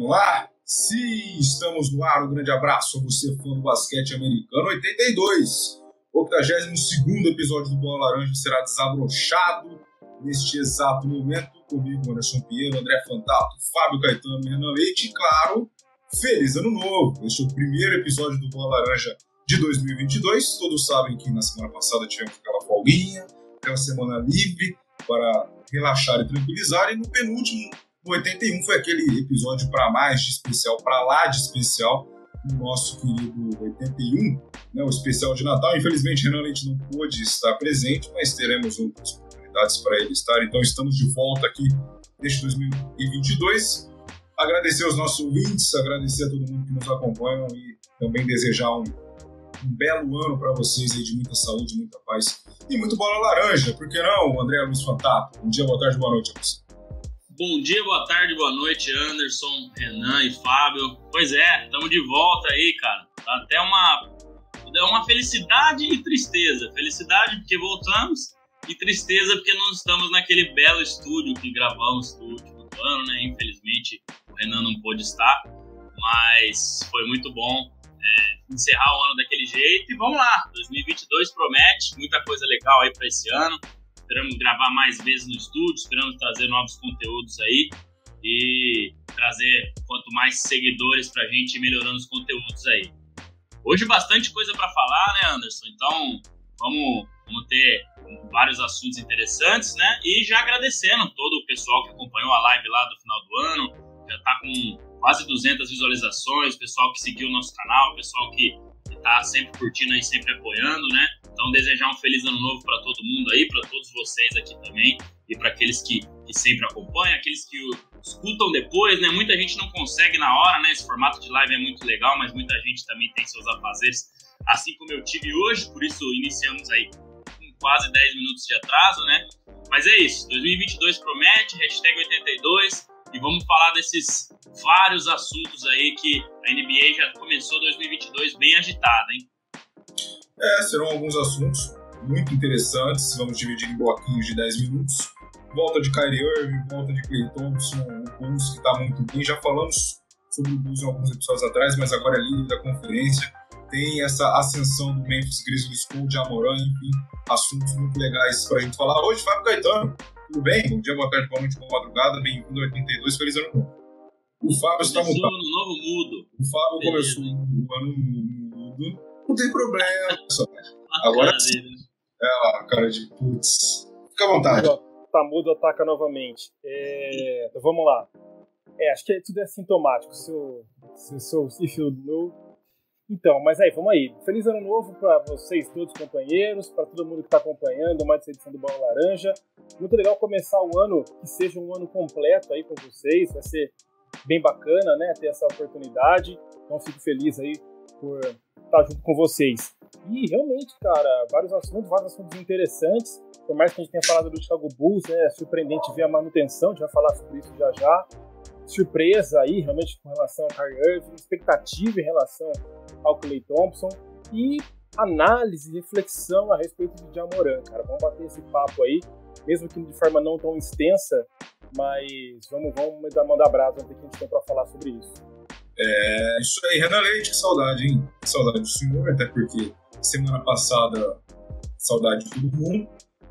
Vamos lá? Se estamos no ar, um grande abraço a você, fã do basquete americano 82. O 82 episódio do Bola Laranja será desabrochado neste exato momento. Comigo, Anderson Pinheiro, André Fantato, Fábio Caetano, Renan Leite e, claro, feliz ano novo! Este é o primeiro episódio do Bola Laranja de 2022. Todos sabem que na semana passada tivemos aquela folguinha, aquela semana livre para relaxar e tranquilizar, e no penúltimo o 81 foi aquele episódio para mais de especial, para lá de especial, o nosso querido 81, né, o especial de Natal. Infelizmente, Renan Leite não pôde estar presente, mas teremos outras oportunidades para ele estar. Então, estamos de volta aqui neste 2022. Agradecer aos nossos ouvintes, agradecer a todo mundo que nos acompanha e também desejar um, um belo ano para vocês aí de muita saúde, muita paz e muito bola laranja. Por que não, André Luiz Fantato? Bom dia, boa tarde, boa noite a você. Bom dia, boa tarde, boa noite, Anderson, Renan e Fábio. Pois é, estamos de volta aí, cara. Tá até uma, é uma felicidade e tristeza. Felicidade porque voltamos e tristeza porque não estamos naquele belo estúdio que gravamos no último ano, né? Infelizmente o Renan não pôde estar, mas foi muito bom é, encerrar o ano daquele jeito. E vamos lá, 2022 promete muita coisa legal aí para esse ano esperamos gravar mais vezes no estúdio, esperamos trazer novos conteúdos aí e trazer quanto mais seguidores pra gente ir melhorando os conteúdos aí. Hoje bastante coisa para falar, né, Anderson? Então, vamos, vamos ter vários assuntos interessantes, né? E já agradecendo todo o pessoal que acompanhou a live lá do final do ano, já tá com quase 200 visualizações, pessoal que seguiu o nosso canal, pessoal que tá sempre curtindo aí, sempre apoiando, né? Então, desejar um feliz ano novo para todo mundo aí, para todos vocês aqui também, e para aqueles que, que sempre acompanham, aqueles que escutam depois, né? Muita gente não consegue na hora, né? Esse formato de live é muito legal, mas muita gente também tem seus afazeres, assim como eu tive hoje, por isso iniciamos aí com quase 10 minutos de atraso, né? Mas é isso, 2022 promete, hashtag 82, e vamos falar desses vários assuntos aí que a NBA já começou 2022 bem agitada, hein? É, serão alguns assuntos muito interessantes. Vamos dividir em bloquinhos de 10 minutos. Volta de Kyrie Irving, volta de Clay Thompson, o Bulls que está muito bem. Já falamos sobre o Bulls em alguns episódios atrás, mas agora é líder da conferência. Tem essa ascensão do Memphis Grizzlies com o Jamoran, enfim, assuntos muito legais para a gente falar. Hoje, Fábio Caetano, tudo bem? Bom dia, boa tarde, boa noite, boa madrugada, bem-vindo a 82, feliz ano novo. O Fábio está mudando. no novo mudo. O Fábio começou o ano mudo não tem problema, pessoal. Agora sim. É lá, cara de putz. Fica à vontade. Tá mudo, ataca novamente. É, então vamos lá. É, acho que tudo é sintomático. Se eu, se eu, if you know. Então, mas aí, vamos aí. Feliz ano novo para vocês todos, companheiros, para todo mundo que está acompanhando mais essa edição do Bola Laranja. Muito legal começar o ano, que seja um ano completo aí com vocês. Vai ser bem bacana, né, ter essa oportunidade. Então, fico feliz aí por estar junto com vocês. E realmente, cara, vários assuntos, vários assuntos interessantes. Por mais que a gente tenha falado do Chicago Bulls, né, é surpreendente ver a manutenção, a gente vai falar sobre isso já já. Surpresa aí, realmente, com relação ao Kyrie Irving, expectativa em relação ao Clay Thompson e análise, reflexão a respeito de Jamoran, cara. Vamos bater esse papo aí, mesmo que de forma não tão extensa, mas vamos, vamos mandar brasa, vamos ver o que a gente tem para falar sobre isso. É isso aí, Renan Leite, que saudade, hein? Que saudade do senhor, até porque semana passada, saudade de todo mundo.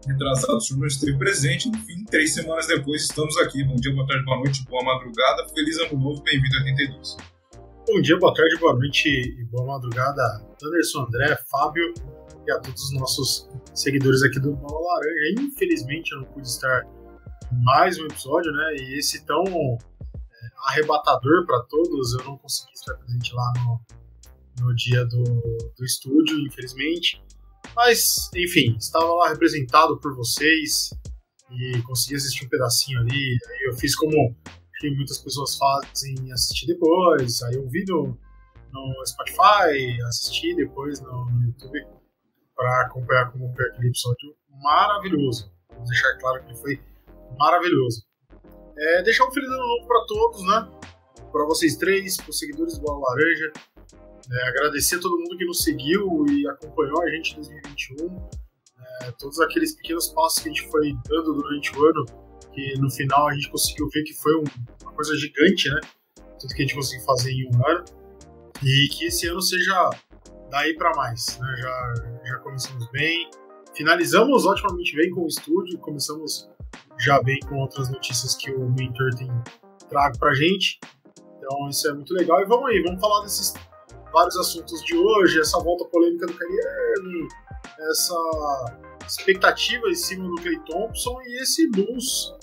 Retrasado, o senhor não esteve presente. Enfim, três semanas depois, estamos aqui. Bom dia, boa tarde, boa noite, boa madrugada. Feliz ano novo, bem-vindo a 82. Bom dia, boa tarde, boa noite e boa madrugada, Anderson, André, Fábio e a todos os nossos seguidores aqui do Bola Laranja. Infelizmente, eu não pude estar mais um episódio, né? E esse tão arrebatador para todos. Eu não consegui estar presente lá no, no dia do, do estúdio, infelizmente. Mas, enfim, estava lá representado por vocês e consegui assistir um pedacinho ali. Aí eu fiz como que muitas pessoas fazem assistir depois. Aí eu vi no, no Spotify, assisti depois no, no YouTube para acompanhar como foi aquele episódio maravilhoso. Vou deixar claro que ele foi maravilhoso. É, deixar um feliz ano novo para todos, né? Para vocês três, para os seguidores do Bola Laranja. É, agradecer a todo mundo que nos seguiu e acompanhou a gente em 2021. É, todos aqueles pequenos passos que a gente foi dando durante o ano, que no final a gente conseguiu ver que foi um, uma coisa gigante, né? tudo que a gente conseguir fazer em um ano. E que esse ano seja daí para mais. Né? Já, já começamos bem, finalizamos otimamente bem com o estúdio, começamos já bem com outras notícias que o Mentor tem trago pra gente. Então isso é muito legal. E vamos aí, vamos falar desses vários assuntos de hoje, essa volta polêmica do Kyrie essa expectativa em cima do Clay Thompson e esse Bulls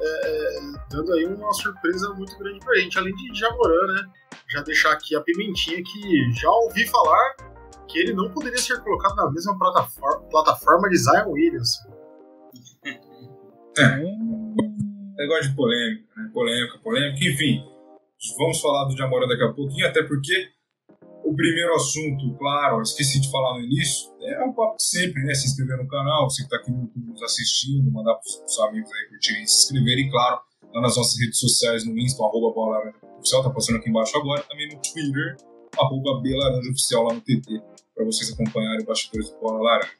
é, é, dando aí uma surpresa muito grande pra gente, além de Jamoran, né? Já deixar aqui a pimentinha que já ouvi falar que ele não poderia ser colocado na mesma plataforma, plataforma de Zion Williams. É. Negócio de polêmica, né? Polêmica, polêmica, enfim. Vamos falar do Jamoran daqui a pouquinho, até porque o primeiro assunto, claro, esqueci de falar no início, é um papo de sempre, né? Se inscrever no canal, você que está aqui no YouTube nos assistindo, mandar para os amigos aí curtirem, se inscreverem, claro, lá nas nossas redes sociais, no Insta, arroba Oficial, tá passando aqui embaixo agora, também no Twitter, arroba Laranja Oficial lá no TT, para vocês acompanharem o bastidores do Bola Laranja.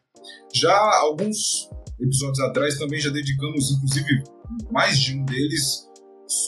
Já alguns episódios atrás também já dedicamos, inclusive, mais de um deles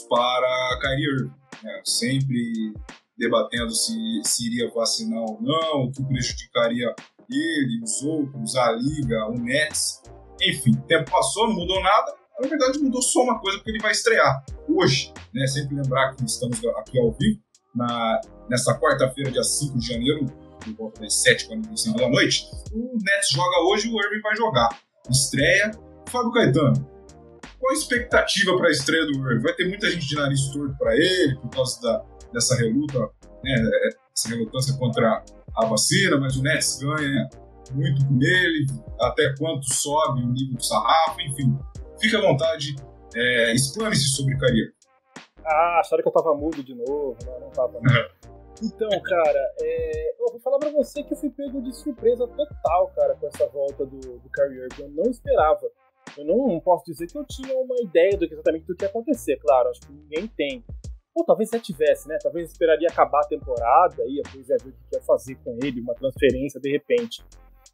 para Kyrie Irving, né? sempre debatendo se, se iria vacinar ou não, o que prejudicaria ele, os outros, a Liga, o Nets. Enfim, o tempo passou, não mudou nada. Na verdade, mudou só uma coisa, porque ele vai estrear hoje. Né? Sempre lembrar que estamos aqui ao vivo, na, nessa quarta-feira, dia 5 de janeiro, por volta das 7 45 da noite. O Nets joga hoje e o Irving vai jogar. Estreia. Fábio Caetano, qual a expectativa para a estreia do Irving? Vai ter muita gente de nariz torto para ele, por causa da, dessa reluta, né, essa relutância contra a vacina, mas o Nets ganha muito com ele, até quanto sobe o nível do sarrafo, enfim. Fique à vontade, é, explane-se sobre Caria. Ah, acharam que eu tava mudo de novo, não, não tava. Não. Então, cara, é, eu vou falar pra você que eu fui pego de surpresa total, cara, com essa volta do, do Kyrie Irving. Eu não esperava. Eu não, não, posso dizer que eu tinha uma ideia do que, exatamente do que ia acontecer, claro, acho que ninguém tem. Ou talvez já tivesse, né? Talvez esperaria acabar a temporada e depois ia ver o que ia fazer com ele, uma transferência de repente.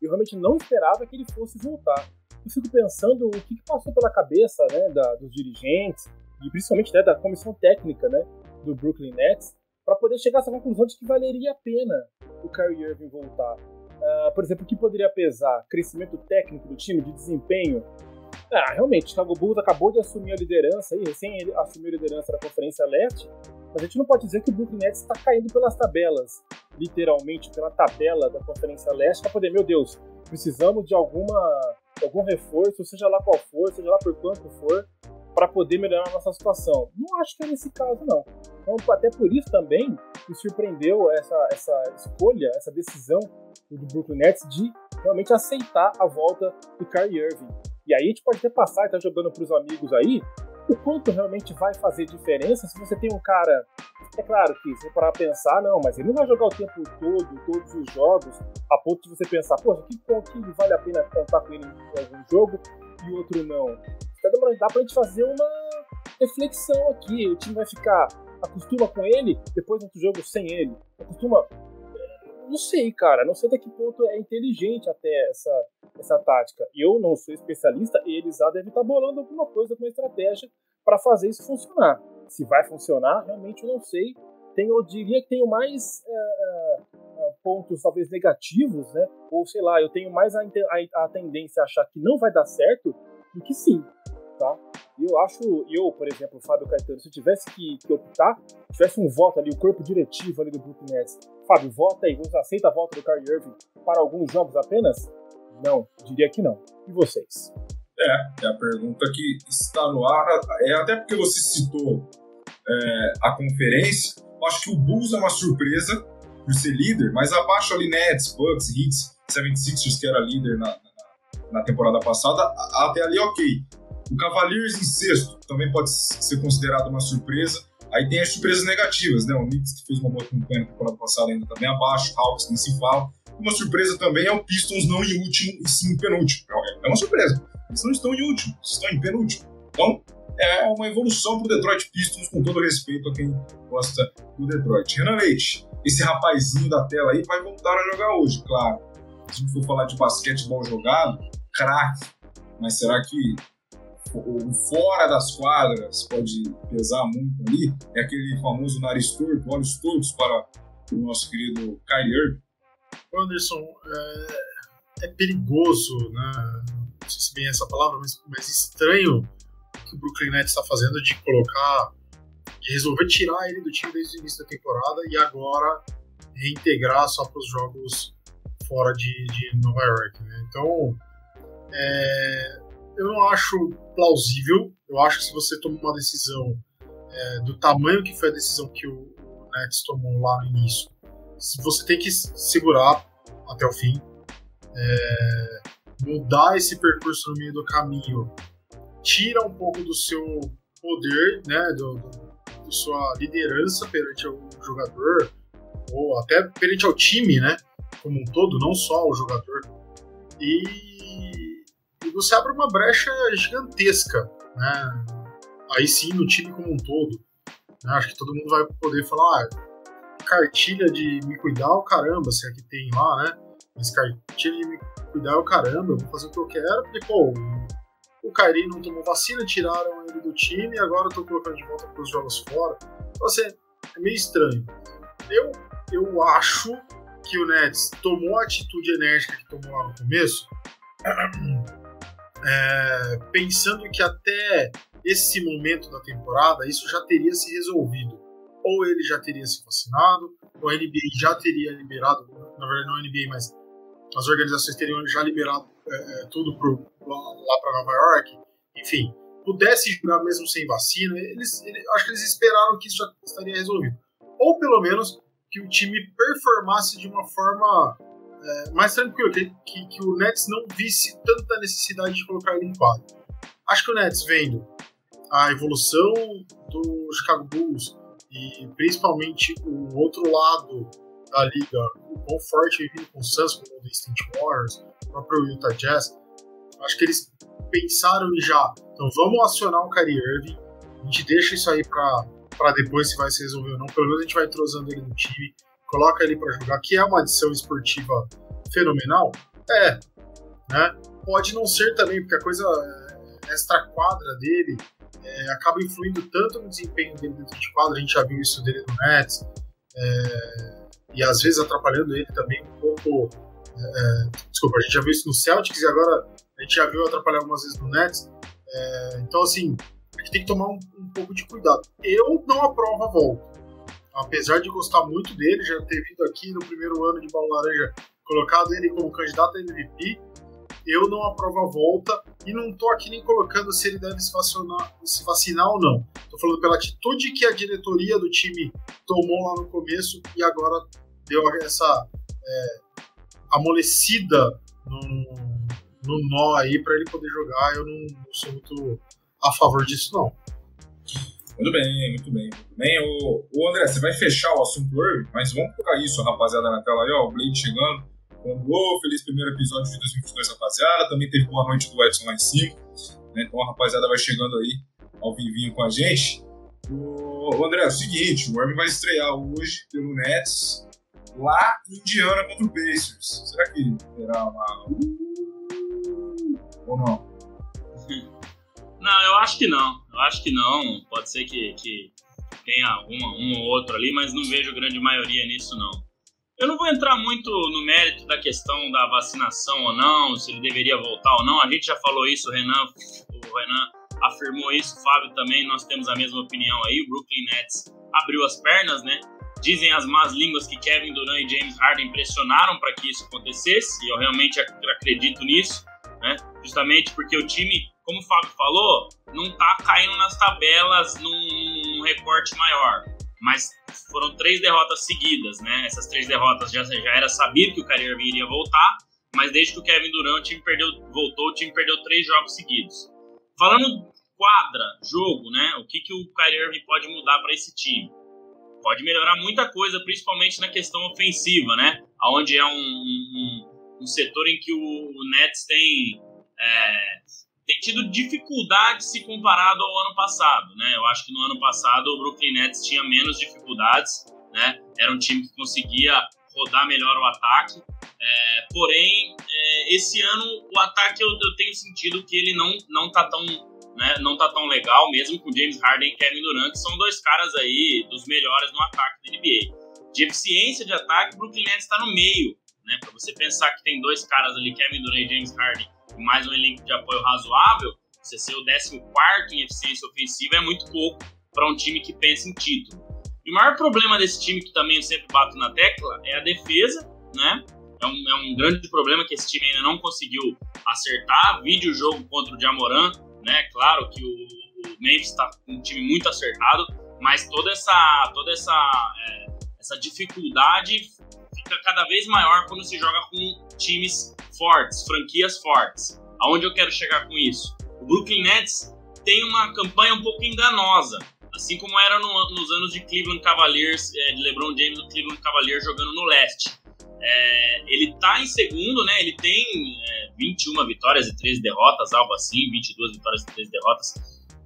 Eu realmente não esperava que ele fosse voltar. Eu fico pensando o que, passou pela cabeça né, da, dos dirigentes e principalmente né, da comissão técnica né, do Brooklyn Nets para poder chegar a essa conclusão de que valeria a pena o Kyrie Irving voltar. Uh, por exemplo, o que poderia pesar? Crescimento técnico do time, de desempenho, ah, realmente, o Chicago Bulls acabou de assumir a liderança aí, recém ele assumiu a liderança da Conferência Leste, mas a gente não pode dizer que o Brooklyn Nets está caindo pelas tabelas, literalmente pela tabela da Conferência Leste, para poder, meu Deus, precisamos de alguma algum reforço, seja lá qual for, seja lá por quanto for, para poder melhorar a nossa situação. Não acho que é nesse caso, não. Então, até por isso também me surpreendeu essa, essa escolha, essa decisão do Brooklyn Nets de realmente aceitar a volta do Kyrie Irving. E aí a gente pode até passar e estar tá jogando para os amigos aí o quanto realmente vai fazer diferença se você tem um cara. É claro que se você parar pra pensar, não, mas ele não vai jogar o tempo todo, todos os jogos, a ponto de você pensar, poxa, que, que vale a pena contar com ele em algum jogo e outro não. Então, dá pra gente fazer uma reflexão aqui. O time vai ficar. acostuma com ele, depois no outro jogo sem ele. Acostuma não sei, cara. Não sei até que ponto é inteligente até essa, essa tática. Eu não sou especialista e eles já devem estar bolando alguma coisa, alguma estratégia para fazer isso funcionar. Se vai funcionar, realmente eu não sei. Tenho, eu diria que tenho mais é, é, pontos talvez negativos, né? Ou sei lá, eu tenho mais a, a, a tendência a achar que não vai dar certo do que sim, tá? eu acho, eu, por exemplo, Fábio Caetano, se eu tivesse que, que optar, tivesse um voto ali, o corpo diretivo ali do Brooklyn Nets, Fábio, vota aí, você aceita a volta do Kyrie Irving para alguns jogos apenas? Não, diria que não. E vocês? É, é a pergunta que está no ar, é até porque você citou é, a conferência, eu acho que o Bulls é uma surpresa por ser líder, mas abaixo ali Nets, Bucks, Heat, 76ers que era líder na, na temporada passada, até ali ok. O Cavaliers em sexto também pode ser considerado uma surpresa, Aí tem as surpresas negativas, né? O Knicks que fez uma boa campanha na temporada passada ainda também abaixo, Hawks nem se fala. Uma surpresa também é o Pistons não em último e sim em penúltimo. É uma surpresa. Eles não estão em último, estão em penúltimo. Então, é uma evolução para o Detroit Pistons, com todo respeito a quem gosta do Detroit. Renan Leite, esse rapazinho da tela aí vai voltar a jogar hoje, claro. Se a gente for falar de basquetebol jogado, craque. Mas será que o fora das quadras pode pesar muito ali, é aquele famoso nariz torto, olhos tortos para o nosso querido Kyrie Irving. Anderson, é, é, perigoso, né? Não sei se bem essa palavra, mas, mas estranho que o Brooklyn Nets está fazendo de colocar, de resolver tirar ele do time desde o início da temporada e agora reintegrar só para os jogos fora de, de Nova York. Né? Então, é, eu não acho plausível. Eu acho que se você toma uma decisão é, do tamanho que foi a decisão que o, Nets tomou lá no início, você tem que segurar até o fim, é, mudar esse percurso no meio do caminho, tira um pouco do seu poder, né, do, do, do sua liderança perante o jogador ou até perante ao time, né, como um todo, não só o jogador. E você abre uma brecha gigantesca, né? Aí sim, no time como um todo. Né? Acho que todo mundo vai poder falar, ah, cartilha de me cuidar o caramba, se é que tem lá, né? Mas cartilha de me cuidar o caramba, eu vou fazer o que eu quero, porque, pô, o Kairi não tomou vacina, tiraram ele do time e agora eu tô colocando de volta para os jogos fora. Então, assim, é meio estranho. Eu, eu acho que o Nets tomou a atitude enérgica que tomou lá no começo é, pensando que até esse momento da temporada isso já teria se resolvido. Ou ele já teria se vacinado, ou a NBA já teria liberado, na verdade não a NBA, mas as organizações teriam já liberado é, é tudo pro, lá para Nova York, enfim, pudesse jogar mesmo sem vacina, eles, eles, acho que eles esperaram que isso já estaria resolvido. Ou pelo menos que o time performasse de uma forma é, mais tranquilo, que, que, que, o Nets não visse tanta necessidade de colocar ele em quadro. Acho que o Nets vendo a evolução do Chicago Bulls e principalmente o outro lado da liga, o quão forte ele vindo com o Suns, como o Golden State Warriors, o próprio Utah Jazz, acho que eles pensaram já, então vamos acionar o Kyrie Irving, a gente deixa isso aí para depois se vai se resolver ou não, pelo menos a gente vai entrosando ele no time, coloca ele para jogar, que é uma adição esportiva fenomenal? É, né? Pode não ser também, porque a coisa é, extra quadra dele é, acaba influindo tanto no desempenho dele dentro de quadra, a gente já viu isso dele no Nets, é, e às vezes atrapalhando ele também um pouco. É, desculpa, a gente já viu isso no Celtics e agora a gente já viu atrapalhar algumas vezes no Nets. É, então, assim, a gente tem que tomar um, um pouco de cuidado. Eu não aprovo a volta apesar de gostar muito dele, já ter vindo aqui no primeiro ano de Bola Laranja, colocado ele como candidato a MVP, eu não aprovo a volta e não tô aqui nem colocando se ele deve se vacinar, se vacinar ou não. Tô falando pela atitude que a diretoria do time tomou lá no começo e agora deu essa é, amolecida no, no nó aí para ele poder jogar. Eu não, não sou muito a favor disso, não. Muito bem, muito bem, muito bem. O, o André, você vai fechar o assunto Irving, mas vamos colocar isso, rapaziada, na tela aí, ó. O Blade chegando. Bom, feliz primeiro episódio de 2022, rapaziada. Também teve boa noite do Edson lá em cima. Né? Então a rapaziada vai chegando aí ao vivinho com a gente. O, o André, é o seguinte, o Irving vai estrear hoje pelo Nets lá em Indiana contra o Pacers. Será que terá uma. Ou não? Não, eu acho que não. Acho que não. Pode ser que, que tenha um ou outro ali, mas não vejo grande maioria nisso, não. Eu não vou entrar muito no mérito da questão da vacinação ou não, se ele deveria voltar ou não. A gente já falou isso, o Renan, o Renan afirmou isso, o Fábio também, nós temos a mesma opinião aí. O Brooklyn Nets abriu as pernas, né? Dizem as más línguas que Kevin Durant e James Harden pressionaram para que isso acontecesse, e eu realmente acredito nisso, né? Justamente porque o time como o Fábio falou, não tá caindo nas tabelas num, num recorte maior. Mas foram três derrotas seguidas, né? Essas três derrotas já, já era sabido que o Kyrie Irving iria voltar, mas desde que o Kevin Durant o time perdeu, voltou, o time perdeu três jogos seguidos. Falando quadra, jogo, né? O que, que o Kyrie Irving pode mudar para esse time? Pode melhorar muita coisa, principalmente na questão ofensiva, né? Onde é um, um, um setor em que o, Nets tem é, tem tido dificuldade se comparado ao ano passado, né? Eu acho que no ano passado o Brooklyn Nets tinha menos dificuldades, né? Era um time que conseguia rodar melhor o ataque. É, porém, é, esse ano o ataque eu, eu, tenho sentido que ele não não tá tão né, não tá tão legal, mesmo com James Harden e Kevin Durant, que são dois caras aí dos melhores no ataque da NBA. De eficiência de ataque, o Brooklyn Nets está no meio, né? Para você pensar que tem dois caras ali, Kevin Durant e James Harden, mais um elenco de apoio razoável, você ser o 14 em eficiência ofensiva é muito pouco para um time que pensa em título. E o maior problema desse time, que também eu sempre bato na tecla, é a defesa, né? É um, é um grande problema que esse time ainda não conseguiu acertar. Vídeo jogo contra o Jamoran, né? Claro que o, o Memphis está com um time muito acertado, mas toda essa, toda essa, é, essa dificuldade fica cada vez maior quando se joga com times fortes, franquias fortes. Aonde eu quero chegar com isso? O Brooklyn Nets tem uma campanha um pouco enganosa, assim como era no, nos anos de Cleveland Cavaliers, é, de LeBron James do Cleveland Cavaliers jogando no leste. É, ele tá em segundo, né? Ele tem é, 21 vitórias e 13 derrotas, algo assim, 22 vitórias e 13 derrotas.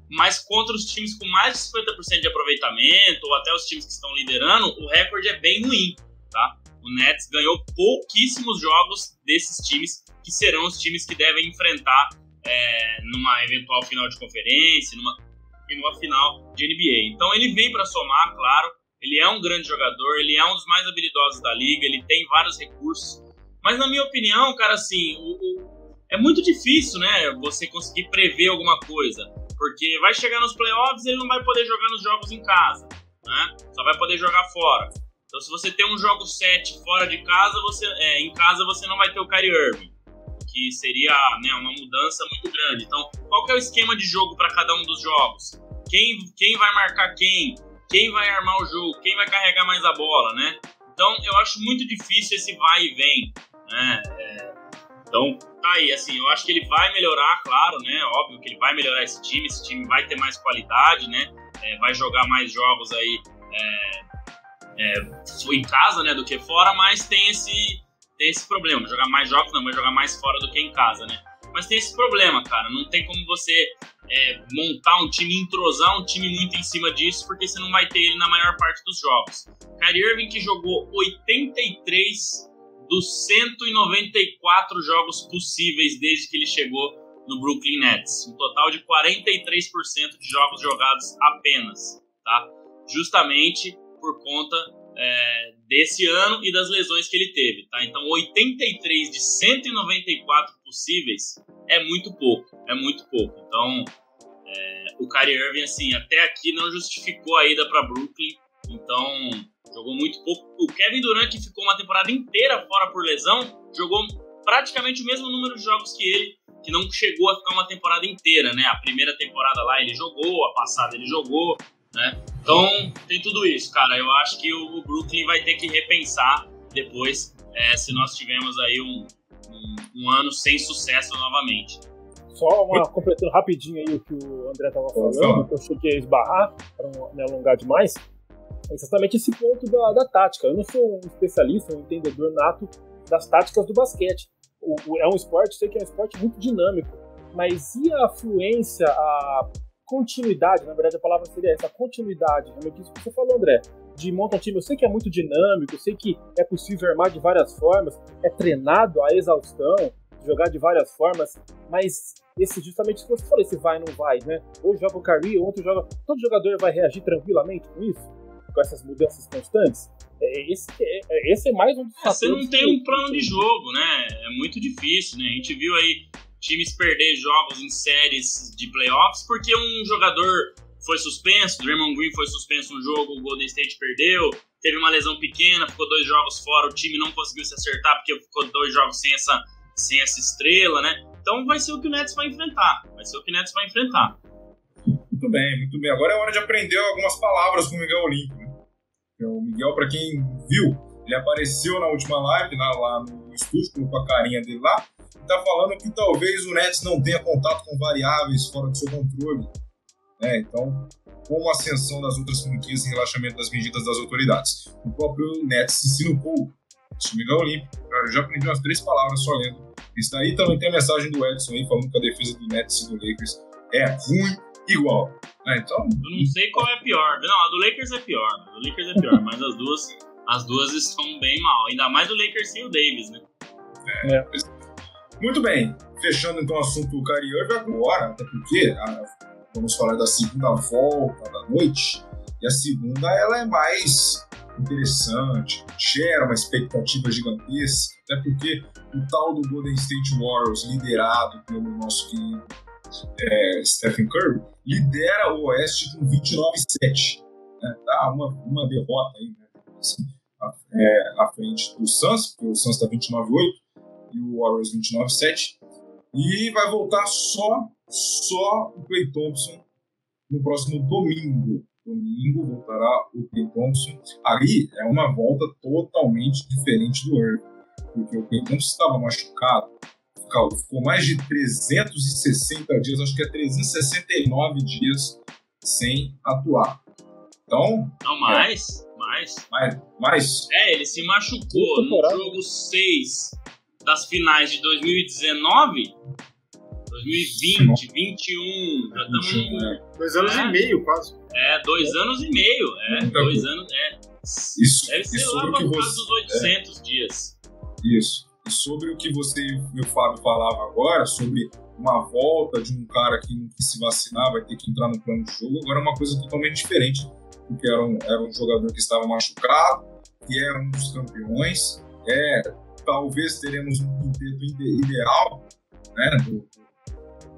Mas contra os times com mais de 50% de aproveitamento, ou até os times que estão liderando, o recorde é bem ruim, tá? O Nets ganhou pouquíssimos jogos desses times, que serão os times que devem enfrentar é, numa eventual final de conferência, numa, e numa final de NBA. Então ele vem para somar, claro. Ele é um grande jogador, ele é um dos mais habilidosos da liga, ele tem vários recursos. Mas na minha opinião, cara, assim, o, o, é muito difícil, né, você conseguir prever alguma coisa. Porque vai chegar nos playoffs e ele não vai poder jogar nos jogos em casa, né? Só vai poder jogar fora. Então se você tem um jogo 7 fora de casa, você é, em casa você não vai ter o Kyrie Irving que seria né, uma mudança muito grande. Então, qual é o esquema de jogo para cada um dos jogos? Quem, quem vai marcar quem? Quem vai armar o jogo? Quem vai carregar mais a bola, né? Então, eu acho muito difícil esse vai e vem, né? É, então, tá aí, assim, eu acho que ele vai melhorar, claro, né? Óbvio que ele vai melhorar esse time, esse time vai ter mais qualidade, né? É, vai jogar mais jogos aí é, em casa, né, do que fora, mas tem esse, tem esse problema. Jogar mais jogos não, vai jogar mais fora do que em casa, né? Mas tem esse problema, cara. Não tem como você é, montar um time, entrosar um time muito em cima disso, porque você não vai ter ele na maior parte dos jogos. Kyrie Irving que jogou 83 dos 194 jogos possíveis desde que ele chegou no Brooklyn Nets. Um total de 43% de jogos jogados apenas, tá? Justamente por conta é, desse ano e das lesões que ele teve, tá? Então, 83 de 194 possíveis é muito pouco, é muito pouco. Então, é, o Kyrie Irving, assim, até aqui não justificou a ida para Brooklyn, então jogou muito pouco. O Kevin Durant, que ficou uma temporada inteira fora por lesão, jogou praticamente o mesmo número de jogos que ele, que não chegou a ficar uma temporada inteira, né? A primeira temporada lá ele jogou, a passada ele jogou, né? Então, tem tudo isso, cara. Eu acho que o Brooklyn vai ter que repensar depois é, se nós tivermos aí um, um, um, ano sem sucesso novamente. Só uma, completando rapidinho aí o que o André estava falando, que eu cheguei a esbarrar, para não me alongar demais, é exatamente esse ponto da, da tática. Eu não sou um especialista, um entendedor nato das táticas do basquete. O, o, é um esporte, sei que é um esporte muito dinâmico, mas e a fluência, a continuidade, na verdade a palavra seria essa, continuidade, realmente isso que você falou, André, de montar time, eu sei que é muito dinâmico, eu sei que é possível armar de várias formas, é treinado a exaustão, jogar de várias formas, mas esse justamente isso que você falou, esse vai não vai, né? Ou joga o Curry, outro joga, todo jogador vai reagir tranquilamente com isso, com essas mudanças constantes. É, esse, é, é esse é mais um dos é, Você não tem um plano de jogo, né? É muito difícil, né? A gente viu aí times perder jogos em séries de playoffs porque um jogador foi suspenso, Draymond Green foi suspenso um jogo, o Golden State perdeu, teve uma lesão pequena, ficou dois jogos fora, o time não conseguiu se acertar porque ficou dois jogos sem essa, sem essa estrela, né? Então vai ser o que o Nets vai enfrentar, vai ser o que o Nets vai enfrentar. Muito bem, muito bem. Agora é hora de aprender algumas palavras com o Miguel Olímpio. Né? O Miguel, para quem viu, ele apareceu na última live, lá, lá no estúdio, colocou a carinha dele lá, está falando que talvez o Nets não tenha contato com variáveis fora do seu controle. Né? Então, como a ascensão das outras franquias e relaxamento das medidas das autoridades. O próprio Nets se sinucou. Este Miguel Olímpico. Eu já aprendi umas três palavras só lendo. Isso aí também tem a mensagem do Edson aí falando que a defesa do Nets e do Lakers é ruim igual. Né? Então, eu não sei qual é pior. Não, a do Lakers é pior. A do Lakers é pior, mas as duas, as duas estão bem mal. Ainda mais o Lakers sem o Davis, né? É. é. Muito bem. fechando então o assunto Irving agora, até porque a, vamos falar da segunda volta da noite, e a segunda ela é mais interessante, gera uma expectativa gigantesca, até porque o tal do Golden State Warriors, liderado pelo nosso querido é, Stephen Curry, lidera o Oeste com 29-7. Né? Tá uma, uma derrota aí, né? assim, à, é, à frente do Suns, porque o Suns está 29-8 e o Warriors 29-7. E vai voltar só, só o Clay Thompson no próximo domingo. Domingo voltará o Clay Thompson. Aí é uma volta totalmente diferente do Irving, porque o Clay Thompson estava machucado, ficou mais de 360 dias, acho que é 369 dias sem atuar. Então. Não, mais. É, mais. Mais. Mais. É, ele se machucou no jogo 6 das finais de 2019. 2020, 21, já estamos no. Dois anos é. e meio, quase. É, dois é. anos e meio. É, Muita dois coisa. anos. É. Isso, Deve ser lá para você... dos 800 dias. Isso. E sobre o que você e o Fábio falavam agora, sobre uma volta de um cara que não quis se vacinar, vai ter que entrar no plano de jogo, agora é uma coisa totalmente diferente, porque era um, era um jogador que estava machucado, que é um dos campeões, é, talvez teremos um quinteto ide ideal, né, do,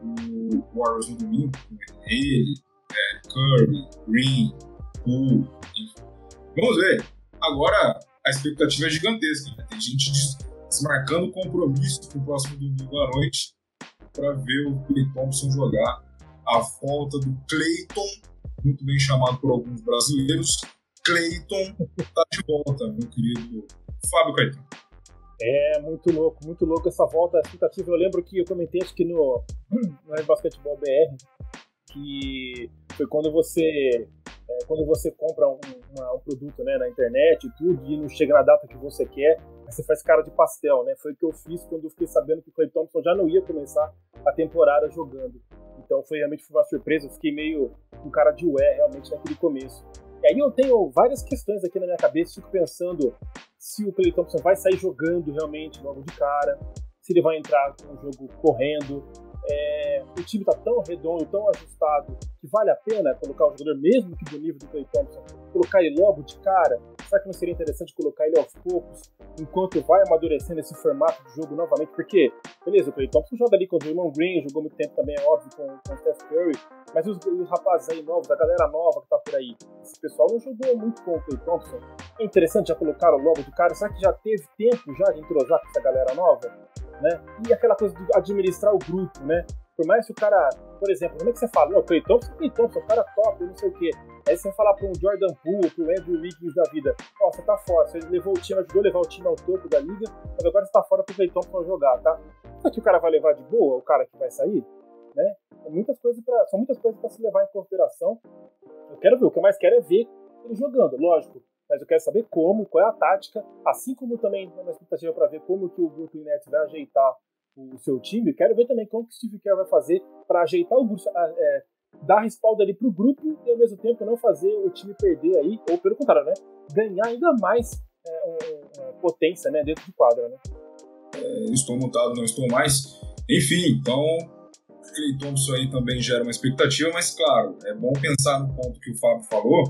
do, Warriors no domingo, com ele, é, Curry, Green, Poole, enfim. Vamos ver. Agora, a expectativa é gigantesca, né? tem gente desmarcando compromisso para o próximo domingo à noite para ver o Clay Thompson jogar a volta do Clayton, muito bem chamado por alguns brasileiros. Clayton está de volta, meu querido Fábio Caetano. É muito louco, muito louco essa volta, expectativa. Eu lembro que eu comentei acho que no, no Basketball BR que foi quando você é, quando você compra um, uma, um, produto né, na internet e tudo e não chega na data que você quer, você faz cara de pastel, né? Foi o que eu fiz quando eu fiquei sabendo que o Clay Thompson já não ia começar a temporada jogando. Então foi realmente foi uma surpresa, eu fiquei meio com cara de ué realmente naquele começo. E aí eu tenho várias questões aqui na minha cabeça, fico pensando se o Clay Thompson vai sair jogando realmente logo de cara, se ele vai entrar com o jogo correndo, é, o time está tão redondo, tão ajustado, que vale a pena colocar o jogador, mesmo que do nível do Clay Thompson, colocar ele logo de cara? Será que não seria interessante colocar ele aos poucos, enquanto vai amadurecendo esse formato de jogo novamente? Porque, beleza, o Clay Thompson joga ali com o Draymond Green, jogou muito tempo também, é óbvio, com, com o Steph Curry, mas os, os rapazes aí novos, a galera nova que tá por aí, esse pessoal não jogou muito com o Clay Thompson. É interessante já colocar logo de cara, será que já teve tempo já de entrosar com essa galera nova? né? E aquela coisa de administrar o grupo, né? Por mais que o cara, por exemplo, como é que você fala? Não, Clay Thompson, Clay o cara top, não sei o quê. Aí você falar para um Jordan Poole, para um Andrew Wiggins da vida, ó, oh, você tá fora, você levou o time, ajudou a levar o time ao topo da liga, mas agora você tá fora pro Clay Thompson jogar, tá? Será que o cara vai levar de boa, o cara que vai sair? Né? São muitas coisas para são muitas coisas para se levar em consideração. Eu quero ver, o que eu mais quero é ver ele jogando, lógico mas eu quero saber como, qual é a tática, assim como também uma expectativa para ver como que o Brooklyn Nets vai ajeitar o seu time, quero ver também como que o Steve Kerr vai fazer para ajeitar o grupo, é, dar respaldo ali para o grupo e ao mesmo tempo não fazer o time perder aí, ou pelo contrário, né, ganhar ainda mais é, potência né, dentro de quadra. Né? É, estou mutado, não estou mais. Enfim, então Clay Thompson aí também gera uma expectativa, mas claro, é bom pensar no ponto que o Fábio falou,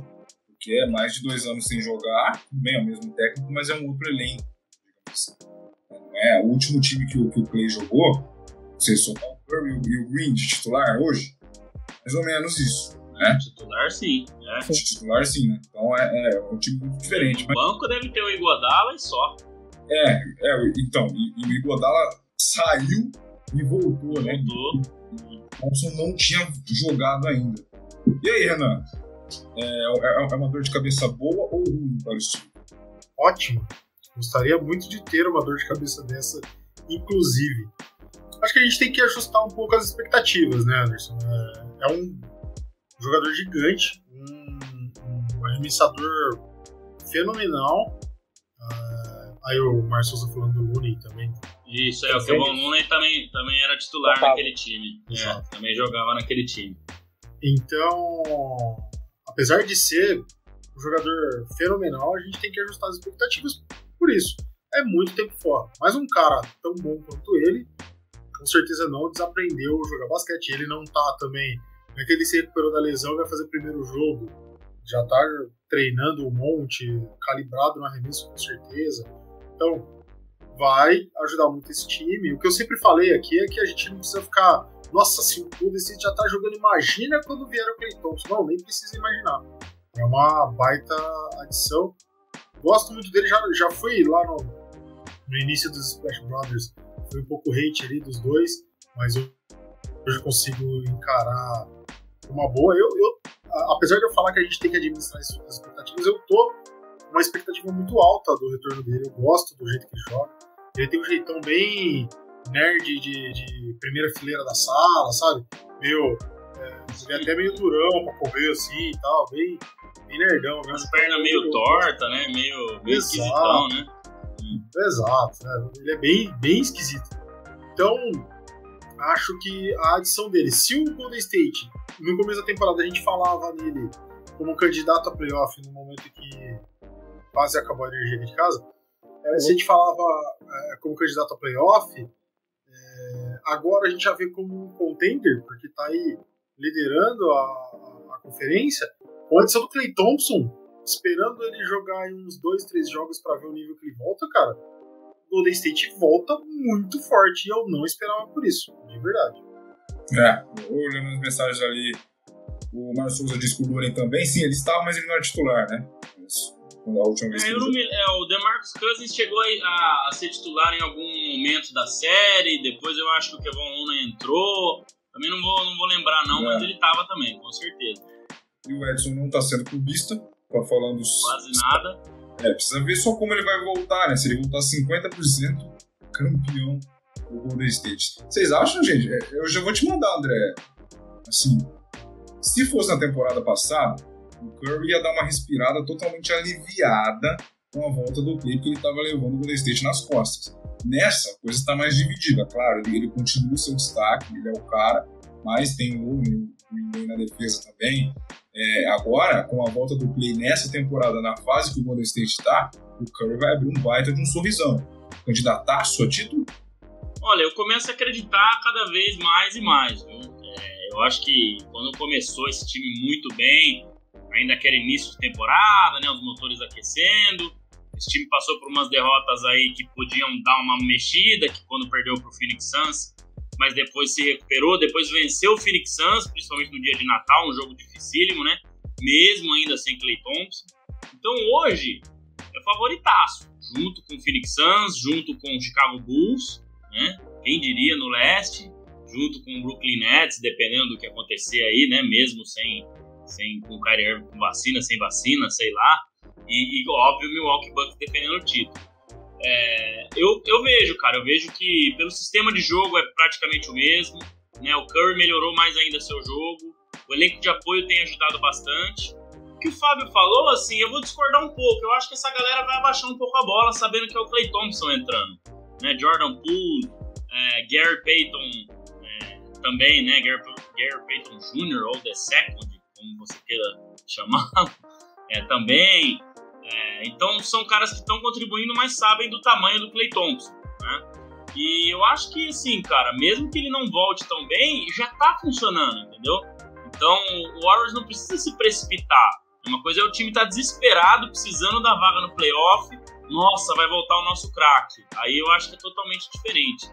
porque é mais de dois anos sem jogar, bem, é o mesmo técnico, mas é um outro elenco, é o último time que o, que o Clay jogou, você somar o Curry e o Green de titular hoje, mais ou menos isso. Né? Titular sim. É. De titular sim, né? Então é, é um time muito diferente. O mas... banco deve ter o Iguodala e só. É, é então, e, e o Iguodala saiu e voltou, né? Voltou. O Thompson não tinha jogado ainda. E aí, Renan? É, é, é uma dor de cabeça boa ou ruim para o time? Ótimo. Gostaria muito de ter uma dor de cabeça dessa, inclusive. Acho que a gente tem que ajustar um pouco as expectativas, né, Anderson? É, é um jogador gigante, um, um arremessador fenomenal. Uh, aí o Marcos falando do Looney também. Isso, é, o Kevin Looney também, também era titular naquele time. É, também jogava naquele time. Então, apesar de ser um jogador fenomenal, a gente tem que ajustar as expectativas por isso. É muito tempo fora. Mas um cara tão bom quanto ele, com certeza não desaprendeu jogar basquete. Ele não tá também. Não é que ele se recuperou da lesão vai fazer o primeiro jogo. Já tá treinando um monte, calibrado no arremesso com certeza. Então, vai ajudar muito esse time. O que eu sempre falei aqui é que a gente não precisa ficar. Nossa, se o State já tá jogando, imagina quando vier o Clay Thompson. Não, nem precisa imaginar. É uma baita adição. Gosto muito dele, já, já fui lá no, no início dos Splash Brothers foi um pouco hate ali dos dois, mas eu hoje consigo encarar uma boa. Eu, eu, apesar de eu falar que a gente tem que administrar as expectativas, eu tô com uma expectativa muito alta do retorno dele. Eu gosto do jeito que ele joga. Ele tem um jeitão bem nerd de, de primeira fileira da sala, sabe? Meio. É, ele é até meio durão pra correr assim e tal, bem, bem nerdão. Né? As pernas meio torta, né? Meio, meio esquisitão, né? Exato, né? ele é bem, bem esquisito. Então, acho que a adição dele, se o Golden State, no começo da temporada, a gente falava nele como candidato a playoff no momento que quase acabou a energia de casa, é, se a gente falava é, como candidato a playoff, é, agora a gente já vê como um contender, porque está aí liderando a, a, conferência, com a adição do Clay Thompson, esperando ele jogar uns dois, três jogos para ver o nível que ele volta, cara, Golden State volta muito forte e eu não esperava por isso, de verdade. É, olhando as mensagens ali, o Mário Souza disse que o Duren também, sim, ele estava, mas ele não era titular, né? Quando a última vez é, me, é, o DeMarcus Cousins chegou a, a, ser titular em algum momento da série, depois eu acho que o Kevin Looney entrou, também não vou, não vou lembrar não, é. mas ele estava também, com certeza. E o Edson não está sendo clubista, tá falando... Quase nada. É, precisa ver só como ele vai voltar, né? Se ele voltar 50% campeão do Golden State. Vocês acham, gente? É, eu já vou te mandar, André. Assim, se fosse na temporada passada, o Curry ia dar uma respirada totalmente aliviada com a volta do Clay que ele estava levando o Golden State nas costas. Nessa, a coisa está mais dividida. Claro, ele, ele continua o seu destaque, ele é o cara, mas tem o Green na defesa também. É, agora, com a volta do Clay nessa temporada, na fase que o Golden State está, o Curry vai abrir um baita de um sorrisão. Candidataço a título? Olha, eu começo a acreditar cada vez mais e mais. É, eu acho que quando começou esse time muito bem, ainda aquele início de temporada, né, os motores aquecendo, esse time passou por umas derrotas aí que podiam dar uma mexida, que quando perdeu para o Phoenix Suns mas depois se recuperou, depois venceu o Phoenix Suns, principalmente no dia de Natal, um jogo dificílimo, né? Mesmo ainda sem Clay Thompson. Então hoje é favoritaço, junto com o Phoenix Suns, junto com o Chicago Bulls, né? Quem diria no leste, junto com o Brooklyn Nets, dependendo do que acontecer aí, né? Mesmo sem, sem com o Kyrie com vacina, sem vacina, sei lá. E, e óbvio, o Milwaukee Bucks defendendo o título. É, eu, eu vejo, cara, eu vejo que pelo sistema de jogo é praticamente o mesmo. Né? O Curry melhorou mais ainda seu jogo. O elenco de apoio tem ajudado bastante. O que o Fábio falou, assim, eu vou discordar um pouco. Eu acho que essa galera vai abaixar um pouco a bola, sabendo que é o Clay Thompson entrando. Né? Jordan Poole, é, Gary Payton é, também, né? Gary, Gary Payton Jr. ou The Second, como você queira chamar, é, também. É, então são caras que estão contribuindo, mas sabem do tamanho do Clay Thompson, né? E eu acho que, assim, cara, mesmo que ele não volte tão bem, já tá funcionando, entendeu? Então o Warriors não precisa se precipitar. Uma coisa é o time tá desesperado, precisando da vaga no playoff. Nossa, vai voltar o nosso craque. Aí eu acho que é totalmente diferente.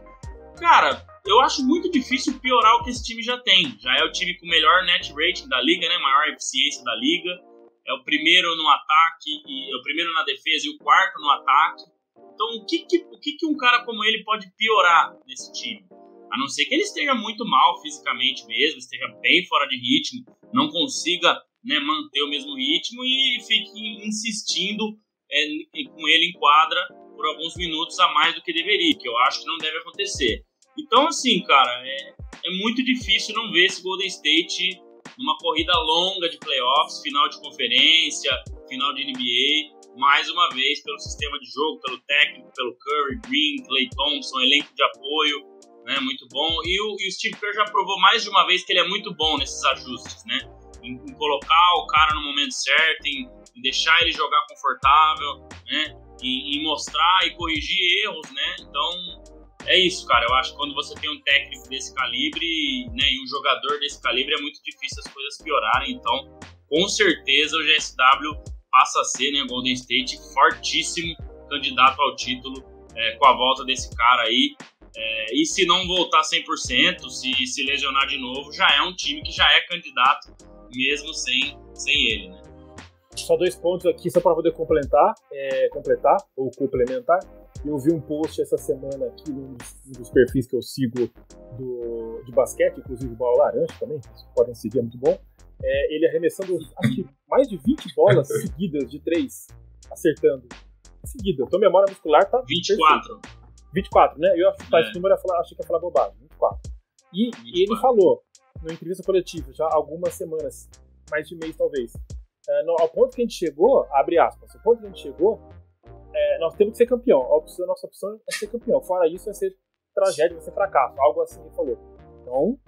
Cara, eu acho muito difícil piorar o que esse time já tem. Já é o time com o melhor net rating da liga, né? Maior eficiência da liga é o primeiro no ataque, é o primeiro na defesa e o quarto no ataque. Então, o que, que, o que, que um cara como ele pode piorar nesse time? A não ser que ele esteja muito mal fisicamente mesmo, esteja bem fora de ritmo, não consiga né, manter o mesmo ritmo e fique insistindo é, com ele em quadra por alguns minutos a mais do que deveria, que eu acho que não deve acontecer. Então, assim, cara, é, é muito difícil não ver esse Golden State numa corrida longa de playoffs, final de conferência, final de NBA, mais uma vez pelo sistema de jogo, pelo técnico, pelo Curry, Green, Clay Thompson, elenco de apoio, né, muito bom. E o, e o Steve Kerr já provou mais de uma vez que ele é muito bom nesses ajustes, né, em, em colocar o cara no momento certo, em, em deixar ele jogar confortável, né, em, em mostrar e corrigir erros, né. Então é isso, cara. Eu acho que quando você tem um técnico desse calibre né, e um jogador desse calibre, é muito difícil as coisas piorarem. Então, com certeza, o GSW passa a ser, né, Golden State, fortíssimo candidato ao título é, com a volta desse cara aí. É, e se não voltar 100%, se se lesionar de novo, já é um time que já é candidato, mesmo sem, sem ele, né? Só dois pontos aqui, só para poder complementar, é, completar ou complementar. Eu vi um post essa semana aqui num dos perfis que eu sigo do, de basquete, inclusive o Bola Laranja também, vocês podem seguir, é muito bom. É, ele arremessando acho que mais de 20 bolas seguidas de três, acertando. Seguida. Então, memória muscular tá. 24. Perfeito. 24, né? Eu acho que é. esse número eu achei que ia falar bobagem. 24. E, 24. e ele falou, numa entrevista coletiva, já algumas semanas, mais de mês talvez, é, no, ao ponto que a gente chegou, abre aspas, ao ponto que a gente chegou, é, nós temos que ser campeão. A, opção, a nossa opção é ser campeão. Fora isso, vai ser tragédia, vai ser fracasso. Algo assim ele falou. Então,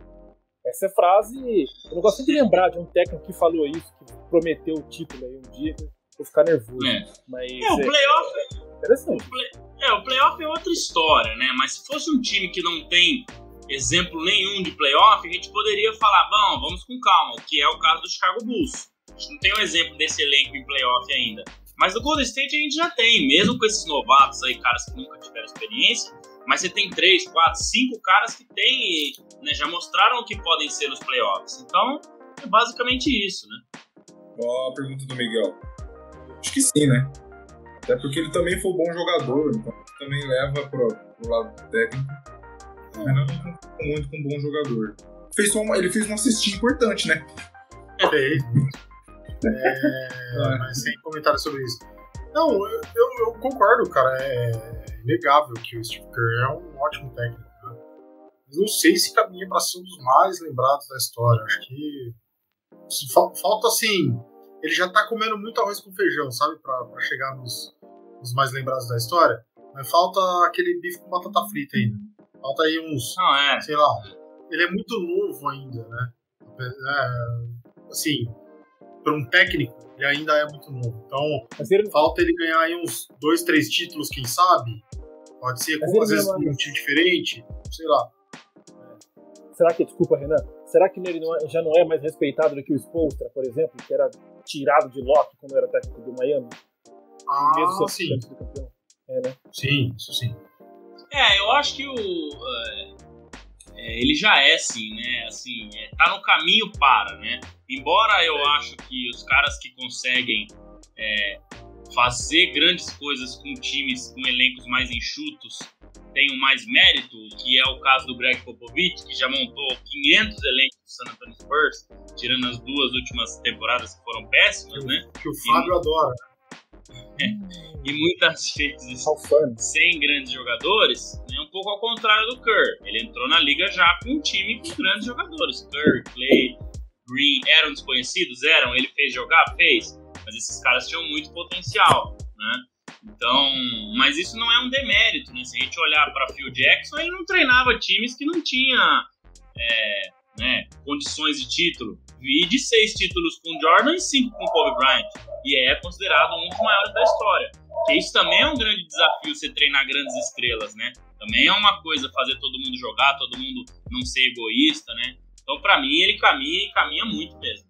essa frase. Eu não gosto de lembrar de um técnico que falou isso, que prometeu o título aí um dia, vou ficar nervoso. É, mas, é o playoff. É, interessante. O play, é, o playoff é outra história, né? Mas se fosse um time que não tem exemplo nenhum de playoff, a gente poderia falar, bom, vamos com calma, o que é o caso do Chicago Bulls. A gente não tem um exemplo desse elenco em playoff ainda. Mas no Golden State a gente já tem, mesmo com esses novatos aí, caras que nunca tiveram experiência, mas você tem três, quatro, cinco caras que tem, né, já mostraram o que podem ser os playoffs. Então, é basicamente isso, né? Ó, a pergunta do Miguel. Acho que sim, né? Até porque ele também foi um bom jogador, então também leva pro, pro lado técnico. Mas não com, muito com um bom jogador. Fez uma, ele fez uma cestinha importante, né? Fez. É, mas sem comentário sobre isso. Não, eu, eu, concordo, cara. É inegável que o Steve Kerr é um ótimo técnico. Né? Não sei se caminha para ser um dos mais lembrados da história. Acho que falta assim. Ele já tá comendo muito arroz com feijão, sabe? para chegar nos, nos, mais lembrados da história. Mas falta aquele bife com batata frita ainda. Falta aí uns. Não, é. Sei lá. Ele é muito novo ainda, né? É, assim, para um técnico, ele ainda é muito novo. Então, ele... falta ele ganhar aí uns dois, três títulos, quem sabe? Pode ser com, às vezes com um time diferente, sei lá. Será que, desculpa, Renan, será que ele não é, já não é mais respeitado do que o Spolstra, por exemplo, que era tirado de Loki quando era técnico do Miami? Ah, mesmo sim. Do campeão? É, né? Sim, isso sim. É, eu acho que o. Uh, é, ele já é sim, né? Assim, é, tá no caminho para, né? Embora eu acho que os caras que conseguem é, fazer grandes coisas com times com elencos mais enxutos tenham mais mérito, que é o caso do Greg Popovich, que já montou 500 elencos do San Antonio Spurs, tirando as duas últimas temporadas que foram péssimas, que, né? Que o Fábio e, adora. É, e muitas vezes sem grandes jogadores, né, um pouco ao contrário do Kerr. Ele entrou na liga já com um time com grandes jogadores. Kerr, Clay, Green eram desconhecidos? Eram. Ele fez jogar? Fez. Mas esses caras tinham muito potencial, né? Então, mas isso não é um demérito, né? Se a gente olhar para Phil Jackson, ele não treinava times que não tinha é, né, condições de título. Vi de seis títulos com Jordan e cinco com Kobe Bryant. E é considerado um dos maiores da história. Que isso também é um grande desafio, você treinar grandes estrelas, né? Também é uma coisa fazer todo mundo jogar, todo mundo não ser egoísta, né? Então, para mim, ele caminha e caminha muito mesmo.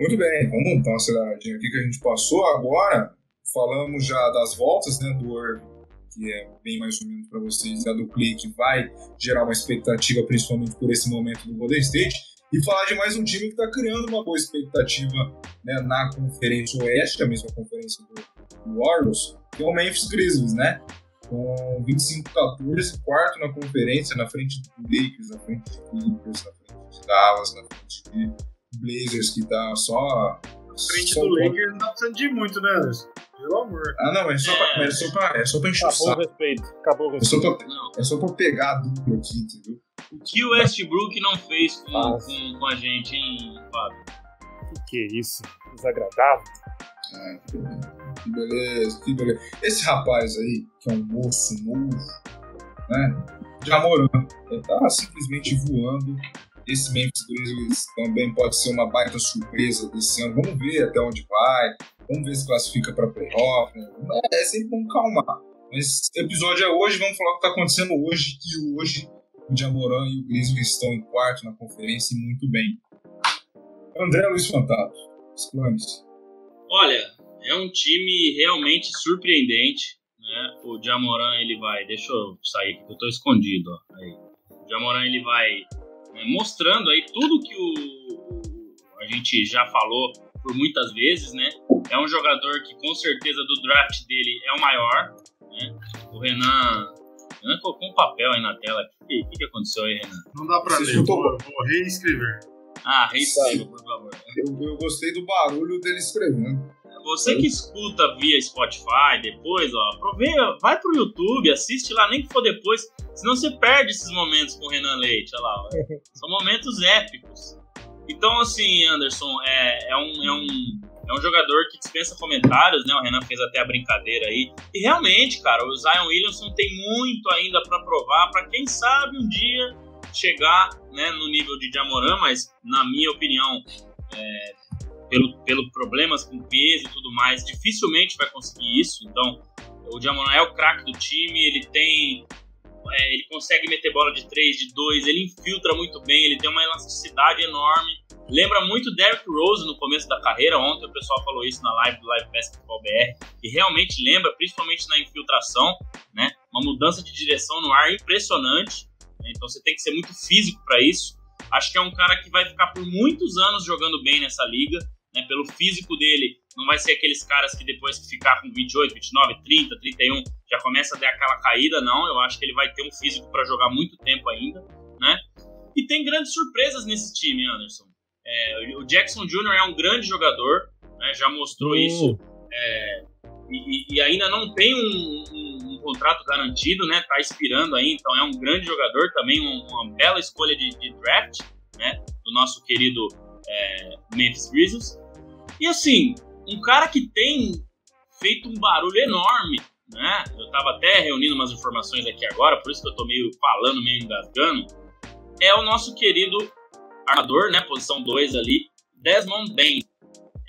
Muito bem, vamos dar uma aceleradinha aqui que a gente passou. Agora, falamos já das voltas, né, do Irving, que é bem mais ou menos para vocês, a do Clay, que vai gerar uma expectativa, principalmente por esse momento do Golden State. E falar de mais um time que está criando uma boa expectativa né, na Conferência Oeste, a mesma conferência do, do Warriors, que é o Memphis Grizzlies, né? Com 25-14, quarto na conferência, na frente do Lakers, na frente do Clippers, na de Dallas, na frente de Blazers, que tá só. Na frente só do Lakers não tá precisando de muito, né, Anderson? Pelo amor. Ah, não, é só, pra, é só, pra, é só pra encher Acabou o respeito. Acabou o respeito. É só pra, é só pra pegar a dupla aqui, entendeu? O que o Westbrook não fez com, com, com, a gente, hein, Fábio? Que que é isso? Desagradável. Ah, que beleza, que beleza. Esse rapaz aí, que é um moço novo, né? Jamoran, ele tá simplesmente voando esse Memphis Grizzlies também pode ser uma baita surpresa desse ano. Vamos ver até onde vai. Vamos ver se classifica para playoff. Né? É, é sempre bom calmar. Mas esse episódio é hoje, vamos falar o que está acontecendo hoje, que hoje o Jamoran e o Grizzlies estão em quarto na conferência e muito bem. André Luiz Fantato, explane-se. Olha, é um time realmente surpreendente. Né? O Jamoran ele vai. Deixa eu sair aqui, que eu estou escondido. Ó. Aí. O Jamoran ele vai né, mostrando aí tudo que o, a gente já falou por muitas vezes, né? É um jogador que com certeza do draft dele é o maior, né? O Renan, Renan colocou um papel aí na tela. O que, que, que aconteceu aí, Renan? Não dá pra Você ler, vou, vou reescrever. Ah, reescreva, por favor. Eu, eu gostei do barulho dele escrevendo. Você que escuta via Spotify depois, ó, aproveita, vai pro YouTube, assiste lá, nem que for depois, senão você perde esses momentos com o Renan Leite, olha lá. Ó. São momentos épicos. Então, assim, Anderson, é, é, um, é, um, é um jogador que dispensa comentários, né? O Renan fez até a brincadeira aí. E realmente, cara, o Zion Williamson tem muito ainda para provar, para quem sabe um dia chegar né, no nível de Jamoran, mas na minha opinião, é, pelo, pelo problemas com peso e tudo mais, dificilmente vai conseguir isso. Então, o Jamoran é o craque do time, ele tem é, ele consegue meter bola de 3, de 2, ele infiltra muito bem, ele tem uma elasticidade enorme. Lembra muito Derrick Rose no começo da carreira. Ontem o pessoal falou isso na live do Live Basketball BR. E realmente lembra, principalmente na infiltração, né? Uma mudança de direção no ar impressionante. Né? Então você tem que ser muito físico para isso. Acho que é um cara que vai ficar por muitos anos jogando bem nessa liga. Né? Pelo físico dele, não vai ser aqueles caras que depois que ficar com 28, 29, 30, 31 já começa a dar aquela caída, não. Eu acho que ele vai ter um físico para jogar muito tempo ainda, né? E tem grandes surpresas nesse time, Anderson. É, o Jackson Jr. é um grande jogador, né? já mostrou uh. isso. É, e, e, ainda não tem um, um, um, contrato garantido, né? Tá expirando aí, então é um grande jogador, também uma, uma bela escolha de, de, draft, né? Do nosso querido é, Memphis Grizzlies. E assim, um cara que tem feito um barulho enorme, né? Eu tava até reunindo umas informações aqui agora, por isso que eu tô meio falando, meio engasgando. É o nosso querido armador, né? Posição 2 ali, Desmond Bain.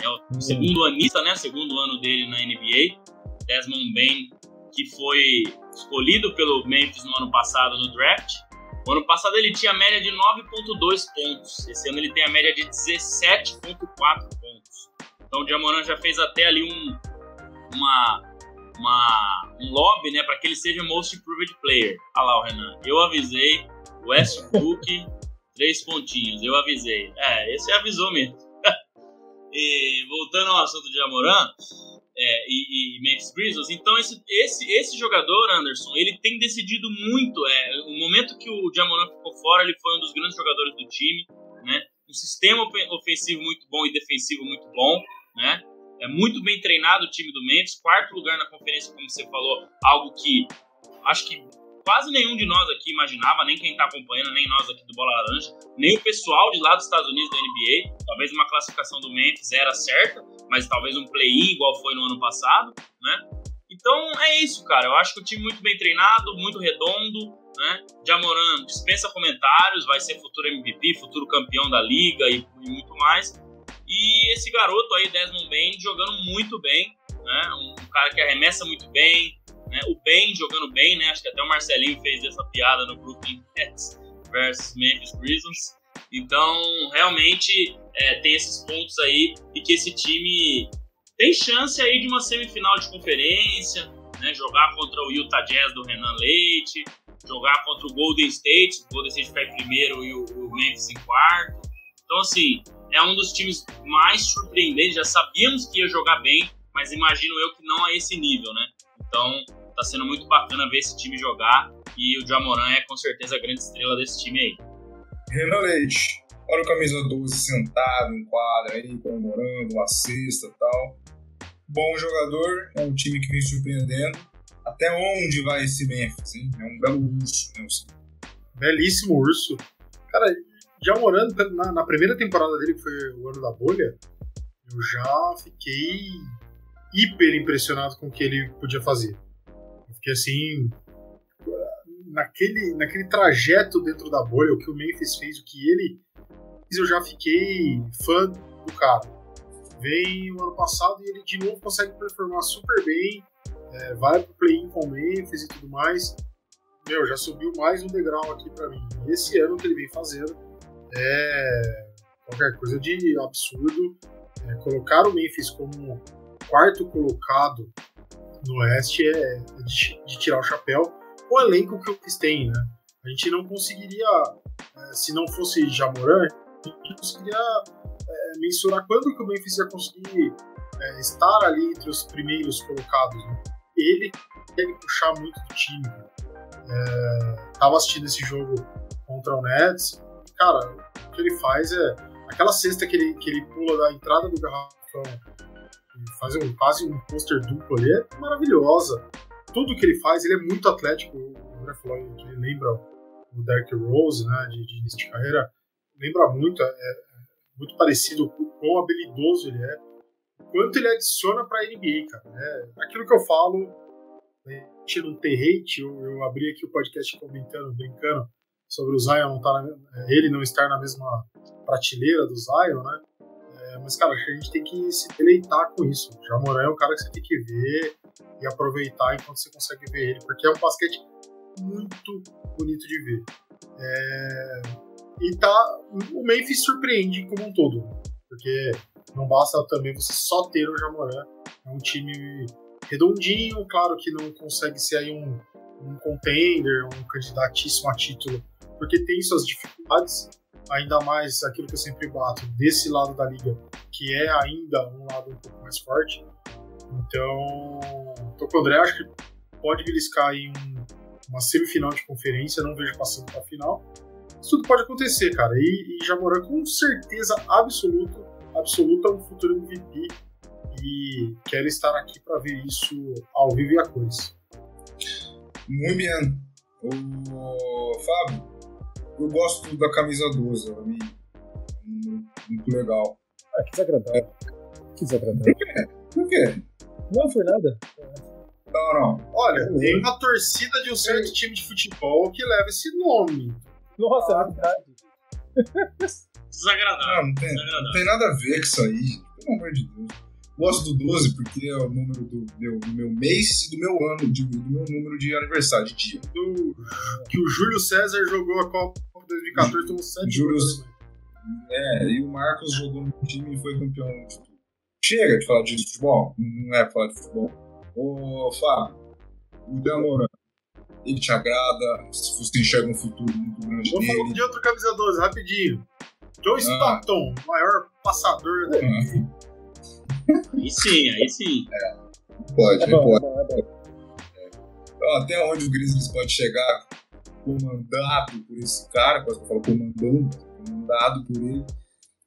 É o hum. segundo anista, né? Segundo ano dele na NBA. Desmond Bain, que foi escolhido pelo Memphis no ano passado no draft. O ano passado ele tinha a média de 9.2 pontos. Esse ano ele tem a média de 17.4 pontos. Então o Jamoran já fez até ali um, uma, uma, um lobby, né, para que ele seja Most Improved Player. Olha lá o Renan. Eu avisei, Westbrook, três pontinhos. Eu avisei. É, esse avisou mesmo. e voltando ao assunto de Jamoran é, e, e Memphis Grizzlies, então esse, esse, esse jogador, Anderson, ele tem decidido muito. É, o momento que o Jamoran ficou fora, ele foi um dos grandes jogadores do time, né? Um sistema ofensivo muito bom e defensivo muito bom né? É muito bem treinado o time do Memphis, quarto lugar na conferência, como você falou, algo que acho que quase nenhum de nós aqui imaginava, nem quem está acompanhando, nem nós aqui do Bola Laranja, nem o pessoal de lá dos Estados Unidos da NBA. Talvez uma classificação do Memphis era certa, mas talvez um play-in igual foi no ano passado, né? Então é isso, cara. Eu acho que o time muito bem treinado, muito redondo, né? Jamoran dispensa comentários, vai ser futuro MVP, futuro campeão da liga e, e muito mais. E esse garoto aí, Desmond Bain, jogando muito bem, né? Um cara que arremessa muito bem, né? O Ben jogando bem, né? Acho que até o Marcelinho fez essa piada no Brooklyn Nets versus Memphis Grizzlies. Então, realmente, é, tem esses pontos aí e que esse time tem chance aí de uma semifinal de conferência, né? Jogar contra o Utah Jazz do Renan Leite, jogar contra o Golden State, o Golden State ficar em primeiro e o, o Memphis em quarto. Então, assim, é um dos times mais surpreendentes. Já sabíamos que ia jogar bem, mas imagino eu que não a esse nível, né? Então, tá sendo muito bacana ver esse time jogar e o Jamoran é com certeza a grande estrela desse time aí. Renan Leite, olha o camisa 12 sentado em quadra aí, comemorando uma cesta e tal. Bom jogador, é um time que vem surpreendendo. Até onde vai esse Memphis, hein? É um belo urso, né? Belíssimo urso. Cara, já morando na, na, primeira temporada dele, que foi o ano da bolha, eu já fiquei hiper impressionado com o que ele podia fazer. Eu fiquei assim. Naquele, naquele trajeto dentro da bolha, o que o Memphis fez, o que ele fez, eu já fiquei fã do cara. Vem o ano passado e ele de novo consegue performar super bem. é, vai pro play-in com o Memphis e tudo mais. Meu, já subiu mais um degrau aqui para mim. E esse ano que ele vem fazendo é qualquer coisa de absurdo. É, colocar o Memphis como quarto colocado no Oeste é, de, de tirar o chapéu. O elenco que o Memphis tem, né? A gente não conseguiria, é, se não fosse Jamoran, a gente não conseguiria é, mensurar quando que o Memphis ia conseguir é, estar ali entre os primeiros colocados. Né? Ele consegue puxar muito do time. É, tava assistindo esse jogo contra o Nets, cara, o que ele faz é aquela cesta que ele, que ele pula da entrada do garrafão e faz um, quase um pôster duplo ali, é maravilhosa. Tudo que ele faz, ele é muito atlético. O André falou que ele lembra o Derrick Rose, né, de, de início de carreira, lembra muito, é, é muito parecido com o quão habilidoso ele é quanto ele adiciona para a NBA, cara. É aquilo que eu falo, né, não ter hate, eu, eu, abri aqui o podcast comentando, brincando sobre o Zion não tá na, é, ele não estar na mesma prateleira do Zion, né? É, mas, cara, a gente tem que se deleitar com isso. O Jamoran é um cara que você tem que ver e aproveitar enquanto você consegue ver ele, porque é um basquete muito bonito de ver. É, e tá, o Memphis surpreende como um todo, porque não basta também você só ter o Jamoran. É um time redondinho, claro que não consegue ser aí um, um contender, um candidatíssimo a título, porque tem suas dificuldades, ainda mais aquilo que eu sempre bato desse lado da liga, que é ainda um lado um pouco mais forte. Então, tô com o André, acho que pode beliscar aí um, uma semifinal de conferência, não vejo passando para final. Isso tudo pode acontecer, cara. E, e Jamoran, com certeza absoluta, absoluta um futuro MVP e quero estar aqui para ver isso ao vivo e a cores. Muito bem. O Fábio, eu gosto da camisa 12, ela me muito legal. Ah, que desagradável. Que desagradável. Por quê? Por quê? Não foi nada. Não, não. Olha, tem uma torcida de um certo time de futebol que leva esse nome. Nossa, ah, é verdade. Desagradável. Ah, não, tem, desagradável. não tem nada a ver com isso aí. Pelo amor de Deus. Gosto do 12 porque é o número do meu, do meu mês e do meu ano, de, do meu número de aniversário, de dia. Do, que o Júlio César jogou a Copa 2014, tomou 7 Júlio, É, e o Marcos jogou no time e foi campeão de tudo. Chega de falar de futebol, não é falar de futebol. Ô, Fábio, o Damorã, ele te agrada, se você enxerga um futuro muito grande Vou falar de outro camisa 12, rapidinho. Joe Ah. Stockton, maior passador da NBA. Aí sim, aí sim. Pode, É bom, pode. é bom, é bom. Então, até onde o Grizzlies pode chegar comandado por esse cara, quase que eu falo comandando, comandado por ele.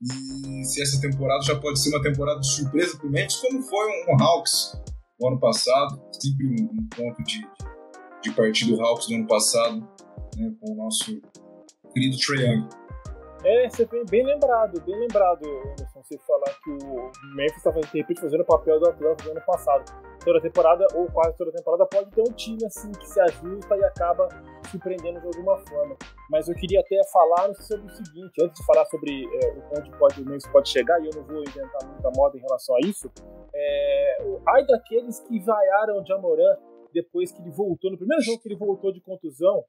E se essa temporada já pode ser uma temporada de surpresa pro Memphis, como foi um Hawks no ano passado, sempre um, um ponto de, de partida do Hawks no ano passado, né, com o nosso querido Trae Young. É, você bem, bem lembrado, bem lembrado, Anderson, você falar que o Memphis estava de repente fazendo o papel do Atlanta do ano passado. Toda temporada, ou quase toda temporada, pode ter um time assim que se ajusta e acaba surpreendendo de alguma forma. Mas eu queria até falar sobre o seguinte, antes de falar sobre é, onde pode, o Memphis pode chegar, e eu não vou inventar muita moda em relação a isso, é, ai daqueles que vaiaram o Jamoran depois que ele voltou, no primeiro jogo que ele voltou de contusão,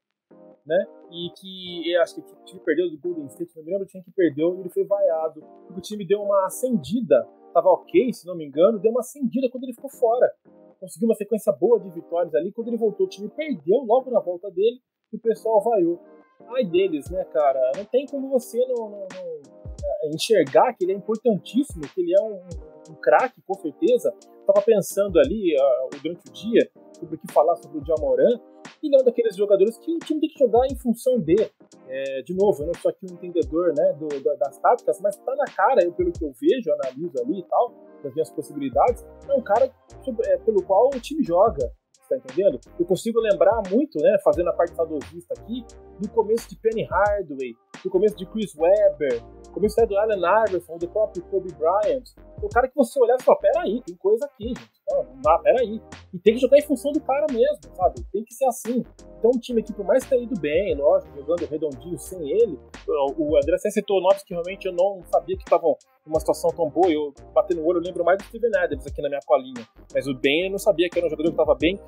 né? E que acho que o time perdeu do Golden State, não me lembro o time que perdeu, e ele foi vaiado. Porque o time deu uma acendida, tava ok, se não me engano, deu uma acendida quando ele ficou fora. Conseguiu uma sequência boa de vitórias ali. Quando ele voltou, o time perdeu logo na volta dele e o pessoal vaiou. Ai deles, né, cara? Não tem como você não, não- não, é, enxergar que ele é importantíssimo, que ele é um, um craque, com certeza. Tava pensando ali ah, durante o dia sobre o que falar sobre o Jamoran. Ele é um daqueles jogadores que o time tem que jogar em função de. É, de novo, eu não sou aqui um entendedor né, do, da- das táticas, mas tá na cara, eu, pelo que eu vejo, analiso ali e tal, das minhas possibilidades, é um cara sobre- é, pelo qual o time joga. Tá entendendo? Eu consigo lembrar muito, né, fazendo a parte saudosista aqui, do começo de Penny Hardaway, do começo de Chris Webber, começo até do Allen Iverson, do próprio Kobe Bryant. O cara que você olhar e fala, peraí, tem coisa aqui, gente. Não, peraí. E tem que jogar em função do cara mesmo, sabe? Tem que ser assim. Então um time aqui, por mais que tenha ido bem, lógico, jogando redondinho sem ele, o André Sen citou nomes que realmente eu não sabia que estavam numa situação tão boa. Eu batendo no olho, eu lembro mais do Steven Adams aqui na minha colinha. Mas o Ben eu não sabia que era um jogador que estava bem.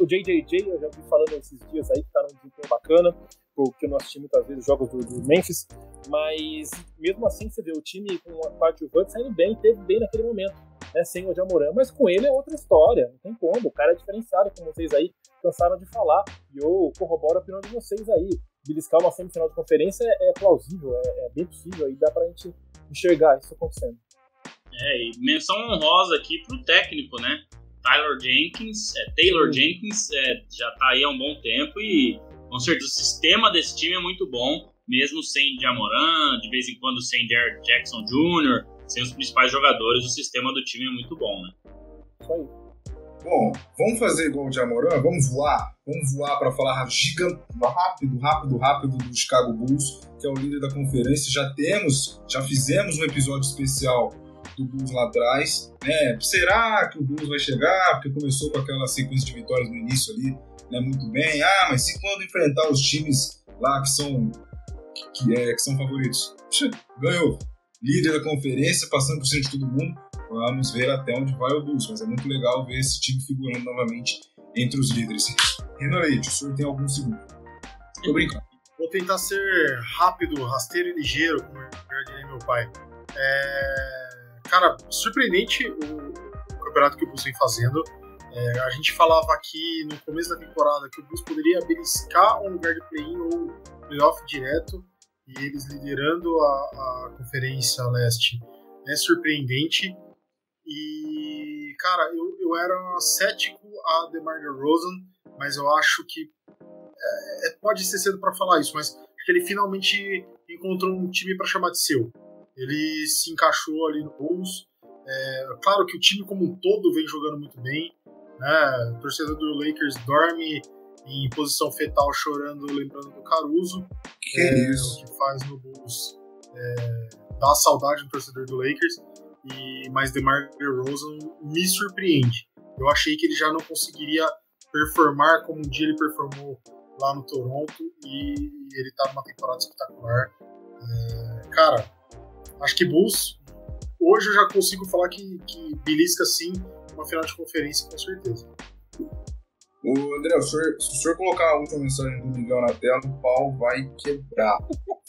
O JJJ, eu já vi falando esses dias aí que tá num desempenho bacana porque eu não assisti muitas vezes jogos do, do, Memphis, mas mesmo assim você vê o time com a parte do saindo bem, teve bem naquele momento, né, sem o Jamoran, mas com ele é outra história, não tem como, o cara é diferenciado, como vocês aí cansaram de falar, e eu corroboro a opinião de vocês aí, beliscar uma semifinal de conferência é, é plausível, é, é, bem possível, aí dá pra gente enxergar isso acontecendo. É, e menção honrosa aqui pro técnico, né, Tyler Jenkins, é, Taylor Sim. Jenkins, é, já tá aí há um bom tempo e com certeza, o sistema desse time é muito bom, mesmo sem Jamoran, de vez em quando sem Jared Jackson Jr., sem os principais jogadores, o sistema do time é muito bom, né? Isso aí. Bom, vamos fazer igual o Jamoran, vamos voar, vamos voar para falar gigante, rápido, rápido, rápido do Chicago Bulls, que é o líder da conferência. Já temos, já fizemos um episódio especial do Bulls lá atrás. Né? Será que o Bulls vai chegar? Porque começou com aquela sequência de vitórias no início ali, né, muito bem. Ah, mas se quando enfrentar os times lá que são, que, é, que são favoritos? Ganhou. Líder da conferência, passando por cima de todo mundo. Vamos ver até onde vai o Bulls, mas é muito legal ver esse time figurando novamente entre os líderes. Renan Leite, o senhor tem algum segundo? Tô brincando. Vou tentar ser rápido, rasteiro e ligeiro, como já diria meu pai. É... Cara, surpreendente o campeonato que o Bulls vem fazendo. É, a gente falava aqui no começo da temporada que o Bulls poderia beliscar um lugar de play-in ou playoff direto, e eles liderando a, a Conferência Leste é surpreendente. E, cara, eu, eu era cético a DeMar DeRozan, mas eu acho que é, é pode ser cedo para falar isso, mas acho que ele finalmente encontrou um time para chamar de seu. Ele se encaixou ali no Bulls. É, claro que o time como um todo vem jogando muito bem. Né? O torcedor do Lakers dorme em posição fetal chorando, lembrando do Caruso. Que é, isso? O que faz no Bulls é, dá saudade do torcedor do Lakers. E, mas DeMar DeRozan me surpreende. Eu achei que ele já não conseguiria performar como um dia ele performou lá no Toronto e ele tá numa temporada espetacular. É, cara, acho que Bulls, hoje eu já consigo falar que, que belisca sim uma final de conferência, com certeza. O André, se o, senhor, se o senhor colocar a última mensagem do Miguel na tela, o pau vai quebrar.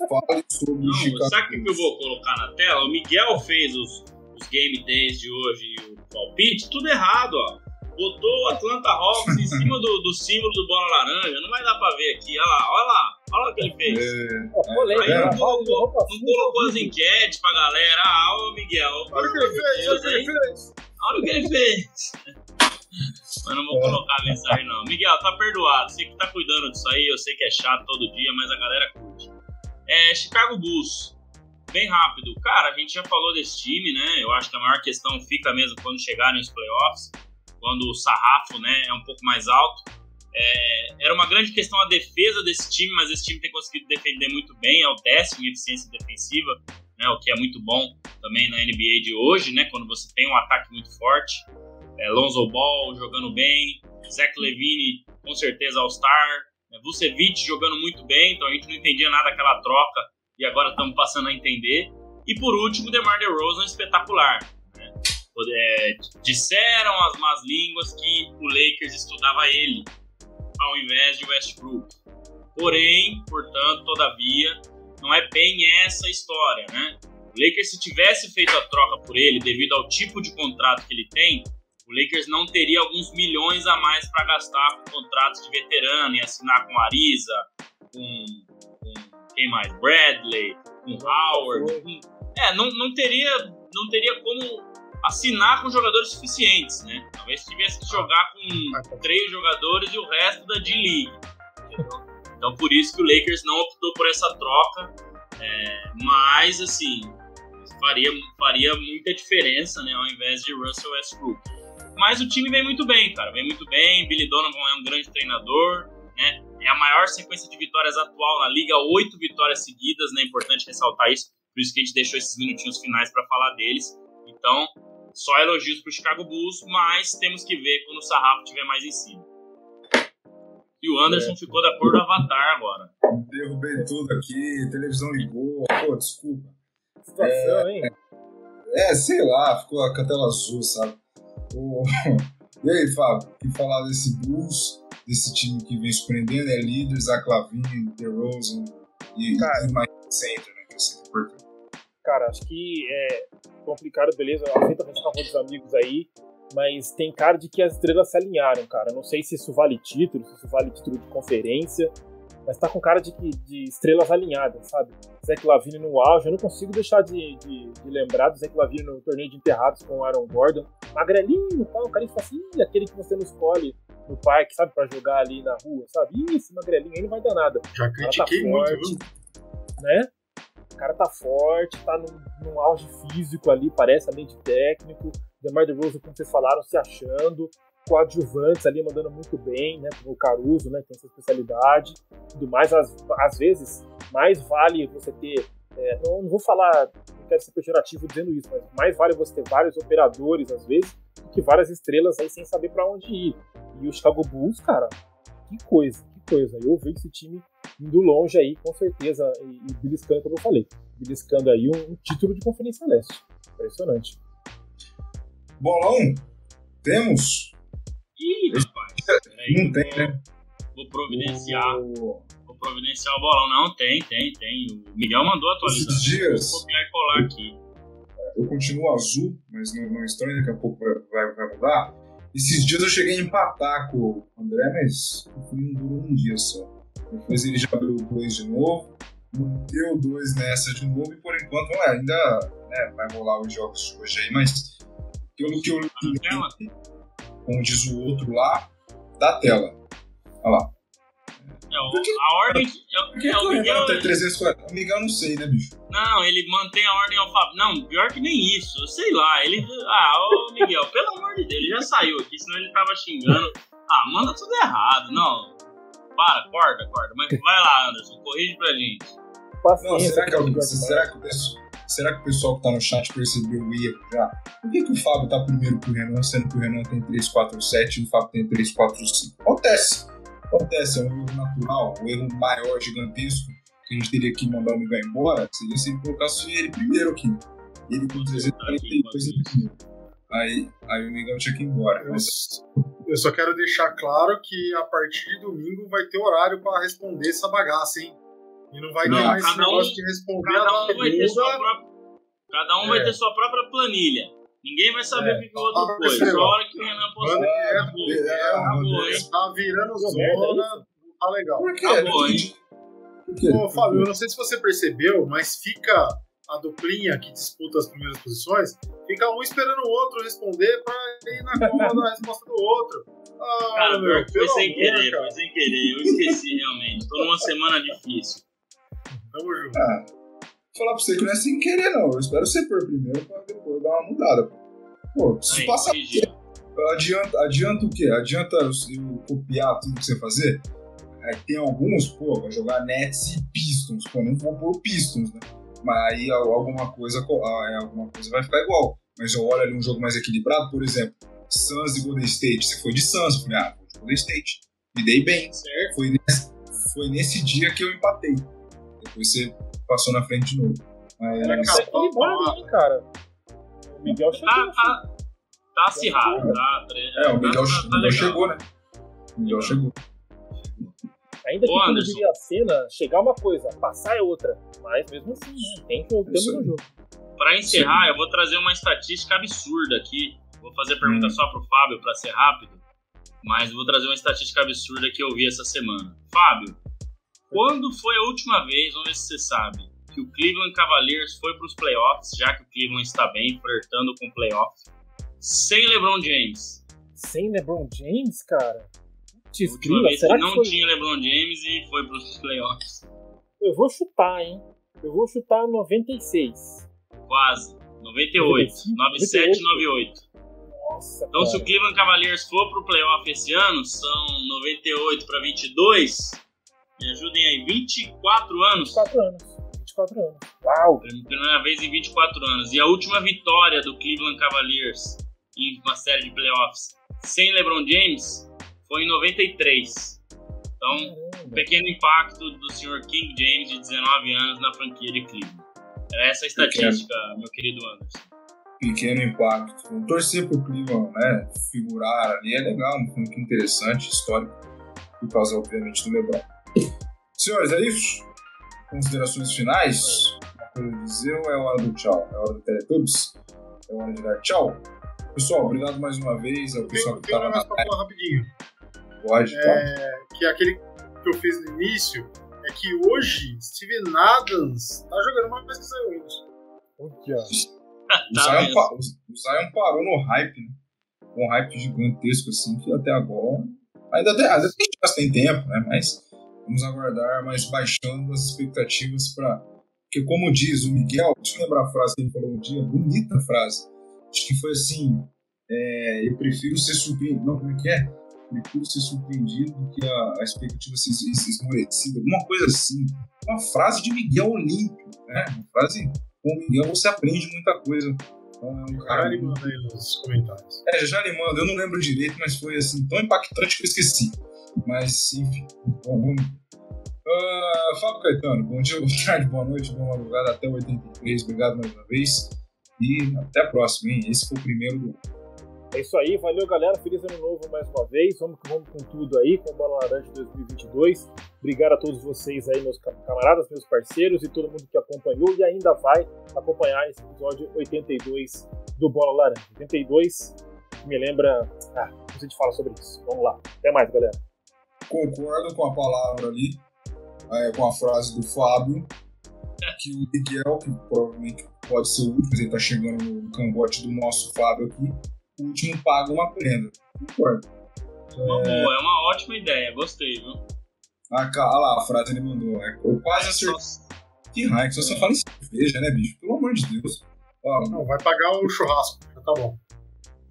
Fale sobre Não, o Chicago. Sabe o que eu vou colocar na tela? O Miguel fez os, os game days de hoje e o palpite, tudo errado, ó. Botou o Atlanta Hawks em cima do, do símbolo do Bola Laranja. Não vai dar pra ver aqui. Olha lá, olha lá. Olha o que ele fez. É, Aí é, não colocou, não colocou as enquetes pra galera. Ah, ô Miguel. Olha o que ele fez, olha o que ele fez. Olha o que ele fez. Mas não vou é. colocar a mensagem, não. Miguel, tá perdoado. Você que tá cuidando disso aí, eu sei que é chato todo dia, mas a galera curte. É, Chicago Bulls. Bem rápido. Cara, a gente já falou desse time, né? Eu acho que a maior questão fica mesmo quando chegarem os playoffs, quando o sarrafo né, é um pouco mais alto. É, era uma grande questão a defesa desse time, mas esse time tem conseguido defender muito bem, é o décimo em eficiência defensiva né, o que é muito bom também na NBA de hoje, né, quando você tem um ataque muito forte. É, Lonzo Ball jogando bem, Zach Levine com certeza All-Star, é, Vucevic jogando muito bem, então a gente não entendia nada daquela troca e agora estamos passando a entender. E por último, DeMar DeRozan espetacular. Né? É, disseram as más línguas que o Lakers estudava ele ao invés de Westbrook. Porém, portanto, todavia, não é bem essa história, né? O Lakers, se tivesse feito a troca por ele, devido ao tipo de contrato que ele tem, o Lakers não teria alguns milhões a mais para gastar com contratos de veterano e assinar com Ariza, com quem mais? Bradley, com Howard. Com, é, não, não, teria, não teria como assinar com jogadores suficientes, né? Talvez tivesse que jogar com três jogadores e o resto da D-League. Então por isso que o Lakers não optou por essa troca, é, mas assim faria, faria muita diferença, né, ao invés de Russell Westbrook. Mas o time vem muito bem, cara, vem muito bem. Billy Donovan é um grande treinador, né? É a maior sequência de vitórias atual na liga, oito vitórias seguidas, né? É importante ressaltar isso, por isso que a gente deixou esses minutinhos finais para falar deles. Então, só elogios pro Chicago Bulls, mas temos que ver quando o sarrafo estiver mais em cima. E o Anderson é. ficou da cor do Avatar agora. Derrubei tudo aqui, televisão ligou, pô, desculpa. Situação, é, hein? É, sei lá, ficou a tela azul, sabe? O... E aí, Fábio, o que falar desse Bulls, desse time que vem surpreendendo? É líder, Zach Lavine, DeRozan e, Cara, e mais center, né? Que é importante. Cara, acho que é complicado, beleza. Aceita a gente com dos amigos aí, mas tem cara de que as estrelas se alinharam, cara. Não sei se isso vale título, se isso vale título de conferência, mas tá com cara de, de estrelas alinhadas, sabe? Zach Lavine no auge, eu não consigo deixar de, de, de lembrar do Zach Lavine no torneio de enterrados com o Aaron Gordon. Magrelinho e tal, o cara fala assim, aquele que você não escolhe no parque, sabe, pra jogar ali na rua, sabe? Ih, esse magrelinho aí não vai dar nada. Já critiquei tá forte, muito, né? O cara tá forte, tá num, num auge físico ali, parece além de técnico. DeMar DeRozan, como vocês falaram, se achando coadjuvantes ali mandando muito bem, né? Como o Caruso, né? Que tem essa especialidade. Tudo mais, às, às vezes, mais vale você ter. É, não, não, vou falar, não quero ser pejorativo dizendo isso, mas mais vale você ter vários operadores, às vezes, que várias estrelas aí sem saber para onde ir. E o Chicago Bulls, cara, que coisa, que coisa. Eu vejo esse time indo longe aí, com certeza, e, e beliscando, como eu falei, beliscando aí um, um título de Conferência Leste. Impressionante. Bolão, temos Ih, rapaz. não tem, né? Vou providenciar. O... Vou providenciar o bolão. Não, tem, tem, tem. O Miguel mandou atualizar. Esses dias. Vou copiar e colar aqui. Eu continuo azul, mas não, não estranho, daqui a pouco vai, vai, vai mudar. Esses dias eu cheguei a empatar com o André, mas o fui não durou um dia só. Depois ele já abriu dois de novo, manteve dois nessa de novo, e por enquanto é, ainda né, vai rolar os jogos de hoje aí, mas pelo que eu li, como diz o outro lá, da tela. Olha lá. É, Porque, a ordem. É, Por que, é, o Miguel tem 340? O Miguel não sei, né, bicho? Não, ele mantém a ordem alfabética. Não, pior que nem isso. Eu sei lá. Ele. Ah, ô Miguel, pelo amor de Deus, ele já saiu aqui, senão ele tava xingando. Ah, manda tudo errado. Não. Para, corta, corta. Mas vai lá, Anderson, corrige pra gente. Não, será que, é será que o pessoal Será que o pessoal que está no chat percebeu o erro já? Por que, que o Fábio está primeiro que o Renan, sendo que o Renan tem 347 e o Fábio tem 345? Acontece. Acontece, é um erro natural, um erro maior, gigantesco, que a gente teria que mandar o Miguel embora, seria se ele colocasse ele primeiro aqui. Ele com 342 em primeiro. Aí, aí o Miguel tinha que ir embora. Eu, mas... eu só quero deixar claro que a partir de domingo vai ter horário para responder essa bagaça, hein? E não vai não, ter mais esse negócio um, de responder cada um vai ter sua própria, Cada um é. vai ter sua própria planilha. Ninguém vai saber é. o que, o outro foi. Só a hora que o Renan postou. É, acabou, é, acabou, hein? Tá virando zona, tá legal. Por quê? Acabou, hein? Pô, Fábio, eu não sei se você percebeu, mas fica a duplinha que disputa as primeiras posições, fica um esperando o outro responder pra ir na conta da resposta do outro. Ah, cara, meu, foi sem amor, querer, cara. foi sem querer. Eu esqueci realmente. Tô numa semana difícil. Tamo junto. Ah, falar pra você que não é sem querer, não. Eu espero você por primeiro pra depois dar uma mudada. Pô, se passar. Adianta, adianta o quê? Adianta eu copiar tudo que você fazer? É, tem alguns, pô, vai jogar Nets e Pistons. Pô, não vou pôr Pistons, né? Mas aí alguma coisa, ah, alguma coisa vai ficar igual. Mas eu olho ali um jogo mais equilibrado, por exemplo, Suns e Golden State. Você foi de Suns, eu falei, ah, vou de Golden State. Me dei bem. Certo. Foi nesse, foi nesse dia que eu empatei. Depois você passou na frente de novo. Mas... Era equilibrado, hein, cara. O Miguel chegou. Tá, tá, tá acirrado, tá? É, o Miguel, tá, tá, Miguel chegou, né? O Miguel chegou. Ainda que, como diria a cena, chegar uma coisa, passar é outra. Mas mesmo assim, né? tem que temos um jogo. Pra encerrar, Sim. eu vou trazer uma estatística absurda aqui. Vou fazer pergunta hum. só pro Fábio pra ser rápido. Mas vou trazer uma estatística absurda que eu vi essa semana. Fábio, quando foi a última vez, vamos ver se você sabe, que o Cleveland Cavaliers foi para os playoffs, já que o Cleveland está bem, flertando com playoffs, sem LeBron James? Sem LeBron James, cara? Última vez será que não foi... tinha LeBron James e foi para os playoffs. Eu vou chutar, hein? Eu vou chutar 96. Quase. 98. 97 98. Nossa, então, cara. se o Cleveland Cavaliers for pro playoff esse ano, são 98 para 22 Me ajudem aí, 24 anos? 24 anos. 24 anos. Uau! Primeira vez em 24 anos. E a última vitória do Cleveland Cavaliers em uma série de playoffs sem LeBron James foi em 93. Então, um pequeno impacto do Sr. King James, de 19 anos, na franquia de Cleveland. Era essa a estatística, pequeno. meu querido Anderson. Pequeno impacto. Torcer pro Cleveland, né? Figurar ali é legal, filme interessante, histórico, por causa, obviamente, do LeBron. Senhores, é isso? Considerações finais? Coisa a dizer ou é hora do tchau? É hora do Teletubbies? É hora de dar tchau? Pessoal, obrigado mais uma vez ao pessoal tem, que estava na live. rapidinho. Pode, é, Que é aquele que eu fiz no início é que hoje Steven Adams tá jogando mais que Zion Williamson. O Zion, pa, o Zion parou no hype, né? Um hype gigantesco, assim, que até agora. Ainda tem, ainda tem, tem tempo, né? Mas vamos aguardar, mas baixando as expectativas para. Porque, como diz o Miguel, deixa eu lembrar a frase que ele falou um dia, bonita frase. Acho que foi assim: é, eu prefiro ser surpreendido. Não, como é que é? prefiro ser surpreendido do que a, a expectativa ser, ser esmorecida. Alguma coisa assim. Uma frase de Miguel Olímpio, né? Uma frase com o Miguel você aprende muita coisa. Então, é um cara já lhe manda aí nos comentários. É, já lhe mando. Eu não lembro direito, mas foi assim tão impactante que eu esqueci. Mas, enfim, vamos. Uh, Fábio Caetano, bom dia, boa tarde, boa noite, boa madrugada, até o 83. Obrigado mais uma vez. E até a próxima, hein? Esse foi o primeiro do é isso aí, valeu galera, feliz ano novo mais uma vez, vamos, vamos com tudo aí, com o Bola Laranja 2022. Obrigado a todos vocês aí, meus camaradas, meus parceiros e todo mundo que acompanhou e ainda vai acompanhar esse episódio 82 do Bola Laranja. 82, que me lembra. Ah, a gente fala sobre isso. Vamos lá, até mais galera. Concordo com a palavra ali, é, com a frase do Fábio, que o Miguel, que provavelmente pode ser o último, ele tá chegando no cangote do nosso Fábio aqui o último paga uma prenda. Concordo. Uma é... boa, é uma ótima ideia, gostei, viu? Ah, olha lá, a frase ele mandou. É, eu quase acertei. Que raio, que você só fala em cerveja, né, bicho? Pelo amor de Deus. não, vai pagar o churrasco, já tá bom.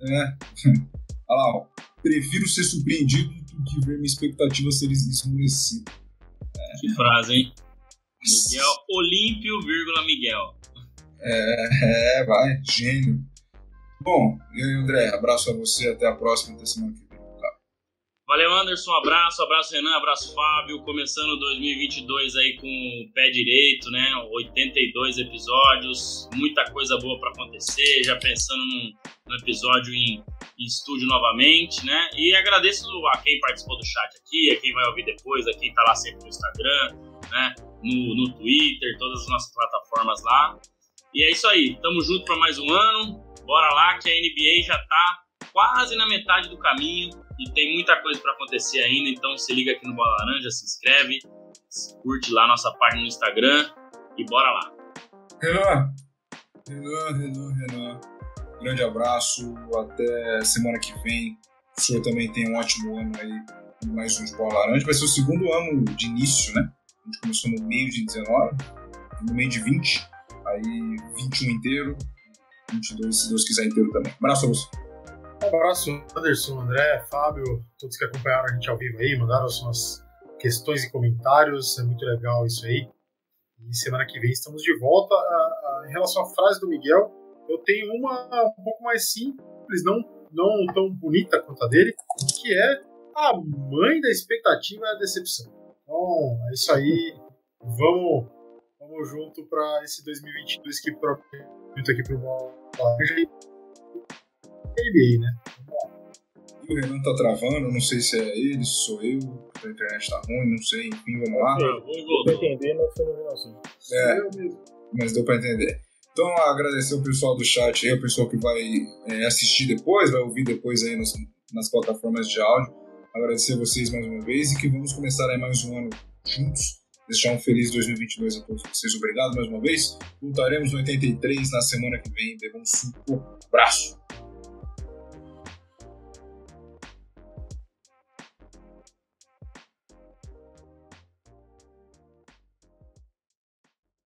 É. olha lá, ó. Prefiro ser surpreendido que ver minha expectativa ser esmorecida. É. Que frase, hein? Miguel Olímpio, vírgula Miguel. É, é, vai, gênio. Bom, e aí, André, abraço a você, até a próxima, até semana que vem. Valeu, Anderson, abraço, abraço, Renan, abraço, Fábio. Começando 2022 aí com o pé direito, né? 82 episódios, muita coisa boa para acontecer, já pensando num, num episódio em, em, estúdio novamente, né? E agradeço a quem participou do chat aqui, a quem vai ouvir depois, a quem tá lá sempre no Instagram, né? No, no Twitter, todas as nossas plataformas lá. E é isso aí, tamo junto para mais um ano. Bora lá que a NBA já tá quase na metade do caminho e tem muita coisa para acontecer ainda, então se liga aqui no Bola Laranja, se inscreve, curte lá nossa página no Instagram e bora lá. Renan, Renan, Renan, Renan, grande abraço, até semana que vem. O senhor também tem um ótimo ano aí, mais um de Bola Laranja. Vai ser o segundo ano de início, né? A gente começou no meio de 19, no meio de 20, aí 21 inteiro, 22, se Deus quiser inteiro também. Abraço a você. Um abraço, Anderson, André, Fábio, todos que acompanharam a gente ao vivo aí, mandaram as suas questões e comentários, é muito legal isso aí. E semana que vem estamos de volta. A, a, em relação à frase do Miguel, eu tenho uma um pouco mais simples, não, não tão bonita quanto a dele, que é a mãe da expectativa é a decepção. Então, é isso aí. Vamos, vamos junto para esse 2022 que muito aqui pro NBA, né? E o Renan tá travando, não sei se é ele, se sou eu, a internet tá ruim, não sei, enfim, vamos lá. Deu pra entender, mas foi no finalzinho. É, mas deu pra entender. Então, agradecer o pessoal do chat aí, o pessoal que vai é, assistir depois, vai ouvir depois aí nas, nas plataformas de áudio. Agradecer a vocês mais uma vez e que vamos começar aí mais um ano juntos Desejar um feliz 2022 a todos vocês. Obrigado mais uma vez. Voltaremos no 83 na semana que vem. Devam um super abraço.